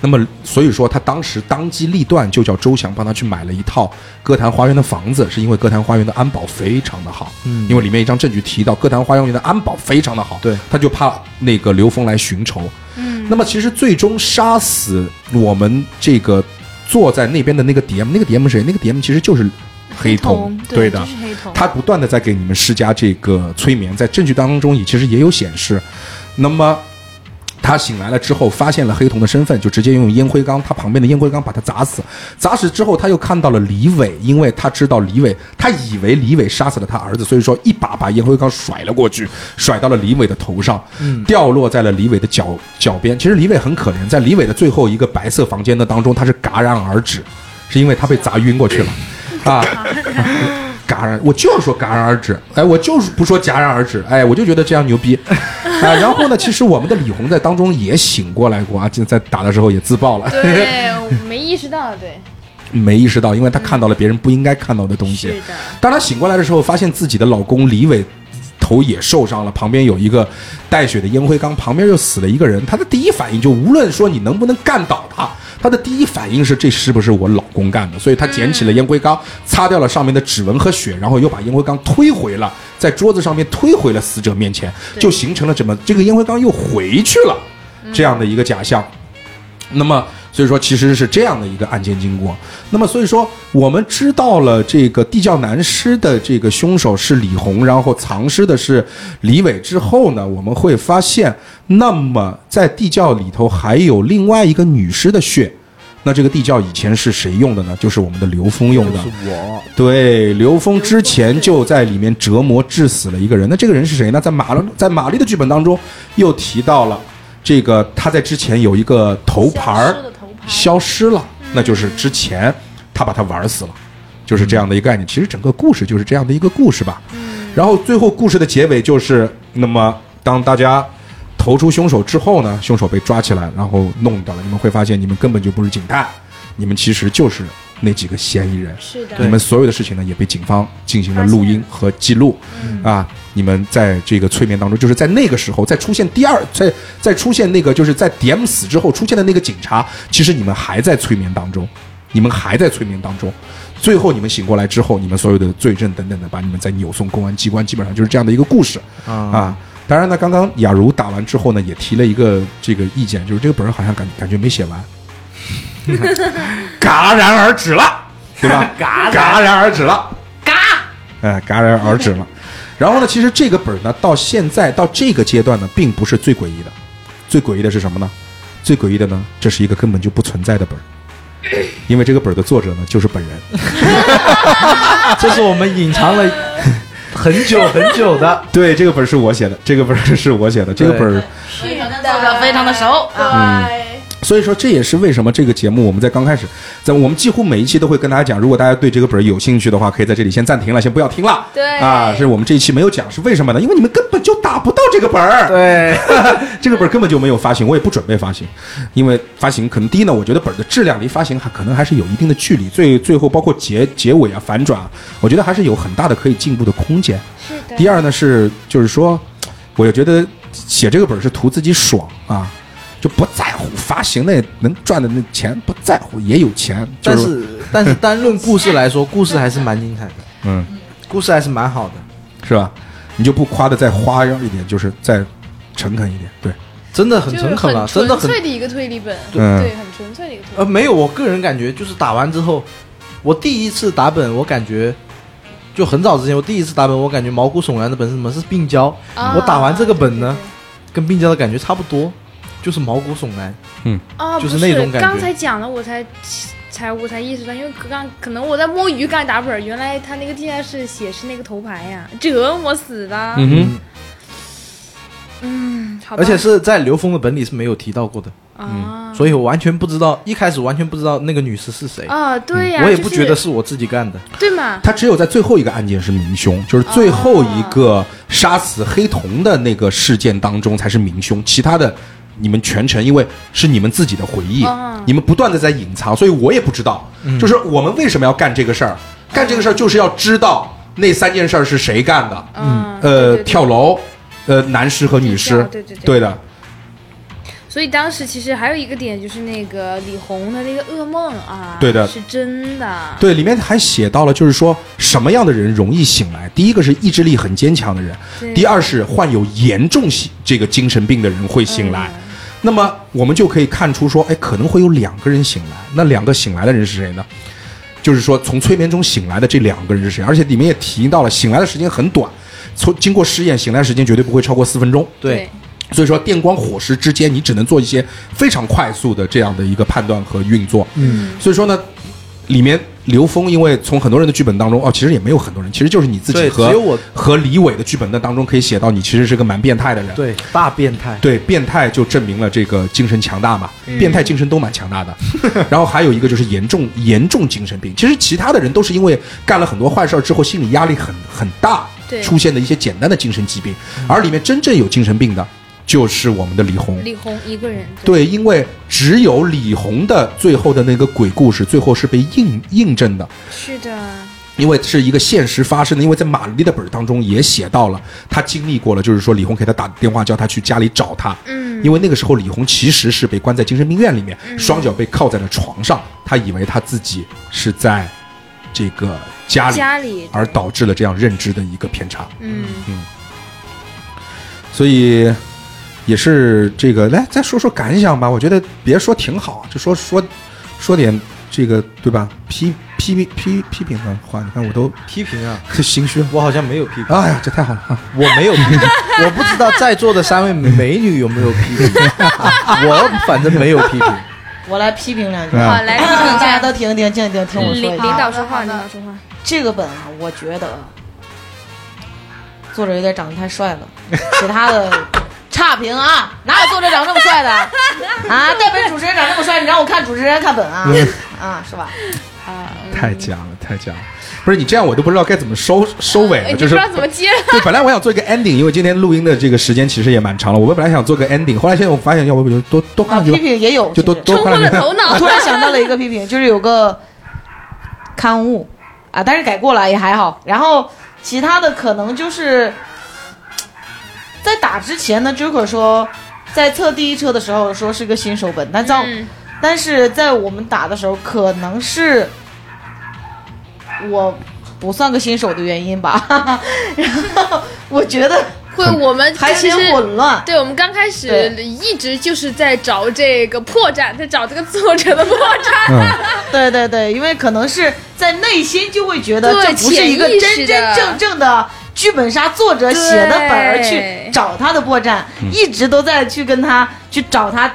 那么，所以说他当时当机立断，就叫周翔帮他去买了一套歌坛花园的房子，是因为歌坛花园的安保非常的好，嗯因为里面一张证据提到歌坛花园的安保非常的好，对，他就怕那个刘峰来寻仇。嗯，那么其实最终杀死我们这个坐在那边的那个 DM，那个 DM 是谁？那个 DM 其实就是黑瞳，对的黑瞳。他不断的在给你们施加这个催眠，在证据当中也其实也有显示。那么他醒来了之后，发现了黑瞳的身份，就直接用烟灰缸，他旁边的烟灰缸把他砸死。砸死之后，他又看到了李伟，因为他知道李伟，他以为李伟杀死了他儿子，所以说一把把烟灰缸甩了过去，甩到了李伟的头上，掉落在了李伟的脚脚边。其实李伟很可怜，在李伟的最后一个白色房间的当中，他是戛然而止，是因为他被砸晕过去了，啊。戛然，我就是说戛然而止，哎，我就是不说戛然而止，哎，我就觉得这样牛逼，啊，然后呢，其实我们的李红在当中也醒过来过啊，就在打的时候也自爆了，对，我没意识到，对，没意识到，因为她看到了别人不应该看到的东西是。的，当她醒过来的时候，发现自己的老公李伟头也受伤了，旁边有一个带血的烟灰缸，旁边又死了一个人。他的第一反应就无论说你能不能干倒他，他的第一反应是这是不是我老公干的？所以他捡起了烟灰缸，擦掉了上面的指纹和血，然后又把烟灰缸推回了，在桌子上面推回了死者面前，就形成了怎么这个烟灰缸又回去了这样的一个假象。那么，所以说其实是这样的一个案件经过。那么，所以说我们知道了这个地窖男尸的这个凶手是李红，然后藏尸的是李伟之后呢，我们会发现，那么在地窖里头还有另外一个女尸的血。那这个地窖以前是谁用的呢？就是我们的刘峰用的。我，对，刘峰之前就在里面折磨致死了一个人。那这个人是谁呢？在马在玛丽的剧本当中又提到了，这个他在之前有一个头牌儿消失了，那就是之前他把他玩死了，就是这样的一个概念。其实整个故事就是这样的一个故事吧。然后最后故事的结尾就是，那么当大家投出凶手之后呢，凶手被抓起来，然后弄掉了。你们会发现，你们根本就不是警探，你们其实就是那几个嫌疑人。是的，你们所有的事情呢，也被警方进行了录音和记录，啊，你们在这个催眠当中，就是在那个时候，在出现第二，在在出现那个，就是在 DM 死之后出现的那个警察，其实你们还在催眠当中，你们还在催眠当中，最后你们醒过来之后，你们所有的罪证等等的，把你们再扭送公安机关，基本上就是这样的一个故事。啊，啊。当然呢，刚刚雅茹打完之后呢，也提了一个这个意见，就是这个本儿好像感感觉没写完，戛然而止了，对吧？戛戛然而止了，嘎，哎，戛然而止了。然后呢，其实这个本儿呢，到现在到这个阶段呢，并不是最诡异的，最诡异的是什么呢？最诡异的呢，这是一个根本就不存在的本儿，因为这个本儿的作者呢，就是本人。这是我们隐藏了很久很久的。对，这个本儿是我写的，这个本儿是我写的，这个本儿。作者非常的熟啊，对，所以说，这也是为什么这个节目我们在刚开始，在我们几乎每一期都会跟大家讲，如果大家对这个本儿有兴趣的话，可以在这里先暂停了，先不要听了。对啊，是我们这一期没有讲，是为什么呢？因为你们根本就打不到这个本儿。对，这个本儿根本就没有发行，我也不准备发行，因为发行可能第一呢，我觉得本儿的质量离发行还可能还是有一定的距离，最最后包括结结尾啊、反转啊，我觉得还是有很大的可以进步的空间。是的。第二呢是就是说，我也觉得写这个本儿是图自己爽啊，就不在乎发行那能赚的那钱，不在乎也有钱。就但是 但是单论故事来说，故事还是蛮精彩的，嗯，故事还是蛮好的，是吧？你就不夸的再花样一点，就是再诚恳一点，对。真的很诚恳了，真的很纯粹的一个推理本，嗯对，很纯粹的一个推理呃，没有，我个人感觉就是打完之后，我第一次打本，我感觉就很早之前，我第一次打本，我感觉毛骨悚然的本是什么？是病娇。啊我打完这个本呢，跟病娇的感觉差不多，就是毛骨悚然。嗯啊，就是那种感觉刚才讲了，我才才我才意识到，因为刚可能我在摸鱼刚打本，原来他那个地下室写是那个头牌呀，折磨死的。嗯哼，嗯，好。而且是在刘峰的本里是没有提到过的，啊，所以我完全不知道，一开始完全不知道那个女士是谁，啊，对呀，我也不觉得是我自己干的。对嘛。他只有在最后一个案件是明凶，就是最后一个杀死黑瞳的那个事件当中才是明凶，其他的你们全程因为是你们自己的回忆，哦。你们不断的在隐藏，所以我也不知道，就是我们为什么要干这个事儿，干这个事儿就是要知道那三件事儿是谁干的，嗯，呃，对对对。跳楼，呃，男尸和女尸，对对对。对的，所以当时其实还有一个点，就是那个李红的那个噩梦啊，对的。是真的。对，里面还写到了，就是说什么样的人容易醒来？第一个是意志力很坚强的人，第二是患有严重性这个精神病的人会醒来。嗯那么我们就可以看出说，哎，可能会有两个人醒来。那两个醒来的人是谁呢？就是说从催眠中醒来的这两个人是谁？而且里面也提到了，醒来的时间很短，从经过试验，醒来时间绝对不会超过四分钟。对，所以说电光火石之间，你只能做一些非常快速的这样的一个判断和运作。嗯，所以说呢，里面刘峰因为从很多人的剧本当中，哦，其实也没有很多人，其实就是你自己，和只有我和李伟的剧本的当中可以写到你其实是个蛮变态的人。对大变态。对，变态就证明了这个精神强大嘛，变态精神都蛮强大的。然后还有一个就是严重严重精神病，其实其他的人都是因为干了很多坏事儿之后，心理压力很很大，对出现的一些简单的精神疾病，而里面真正有精神病的，就是我们的李红。李红一个人，对，因为只有李红的最后的那个鬼故事，最后是被印印证的，是的，因为是一个现实发生的。因为在玛丽的本儿当中也写到了，他经历过了，就是说李红给他打电话叫他去家里找他，嗯，因为那个时候李红其实是被关在精神病院里面，双脚被铐在了床上，他以为他自己是在这个家里，家里，而导致了这样认知的一个偏差。嗯。嗯，所以也是这个，来再说说感想吧。我觉得别说挺好，就说说说点这个对吧？批批批批批评的话，你看我都批评啊，这心虚。我好像没有批评，哎呀，这太好了啊！我没有批评，我不知道在座的三位美女有没有批评，我反正没有批评。我来批评两句，啊好，来批评大家下都听听，静静听我说领领。导说话，领导说话，这个本啊，我觉得作者有点长得太帅了，其他的差评啊，哪有作者长这么帅的 啊？代本主持人长这么帅，你让我看主持人看本啊？啊，是吧？啊太假了，太假了。不是你这样，我都不知道该怎么收收尾了。就是不知道怎么接，对，本来我想做一个 ending，因为今天录音的这个时间其实也蛮长了。我们本来想做个 ending，后来现在我发现，要不就多多看几个批，评也有，就多其实多看两句。冲昏了头脑我 突。然想到了一个批评，就是有个刊物啊，但是改过了也还好。然后其他的可能就是在打之前呢，Joker 说在测第一车的时候说是个新手本，但在、嗯但是在我们打的时候，可能是我不算个新手的原因吧。然后我觉得会，我们还其实嫌混乱。对，我们刚开始一直就是在找这个破绽，在找这个作者的破绽。嗯，对对对，因为可能是在内心就会觉得这不是一个真真正正的剧本杀作者写的本儿去找他的破绽，一直都在去跟他去找他。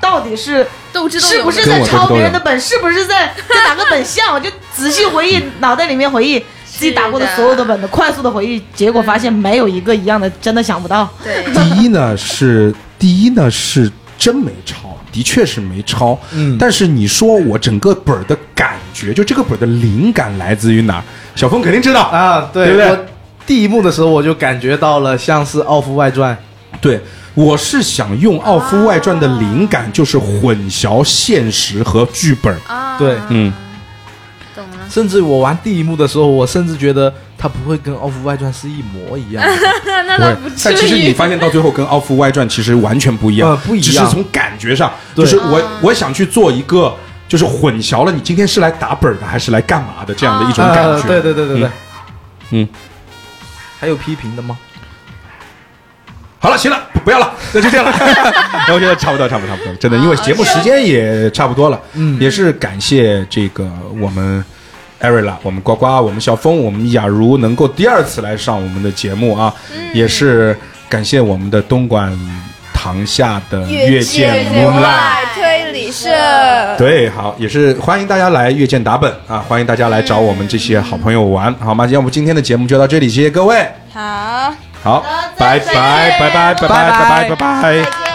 到底是斗智斗勇是不是在抄别人的本？是不是在 跟哪个本像？我就仔细回忆，脑袋里面回忆自己打过的所有的本的，快速的回忆，结果发现没有一个一样的，真的想不到。对，第一呢是第一呢是真没抄，的确是没抄。嗯但是你说我整个本儿的感觉，就这个本儿的灵感来自于哪儿？小峰肯定知道。啊，对对不对我第一幕的时候我就感觉到了像是《奥夫外传》，对，我是想用《奥夫外传》的灵感，就是混淆现实和剧本。啊，对嗯，懂了。甚至我玩第一幕的时候，我甚至觉得它不会跟《奥夫外传》是一模一样的。那对倒不至但其实你。发现到最后跟《奥夫外传》其实完全不一样，呃不一样只是从感觉上，就是我我想去做一个，就是混淆了你今天是来打本儿的还是来干嘛的这样的一种感觉。啊对对对对对嗯，嗯，还有批评的吗？好了，行了，不不要了，那就这样了。我觉得差不多，差不多，差不多，真的，因为节目时间也差不多了。嗯也是感谢这个我们艾瑞拉、我们呱呱、我们小峰、我们雅茹能够第二次来上我们的节目啊，也是感谢我们的东莞塘下的月见 Moonlight。是。对好也是欢迎大家来阅见打本啊欢迎大家来找我们这些好朋友玩好吗？要不今天的节目就到这里谢谢各位。好。好拜拜拜拜拜拜拜拜拜拜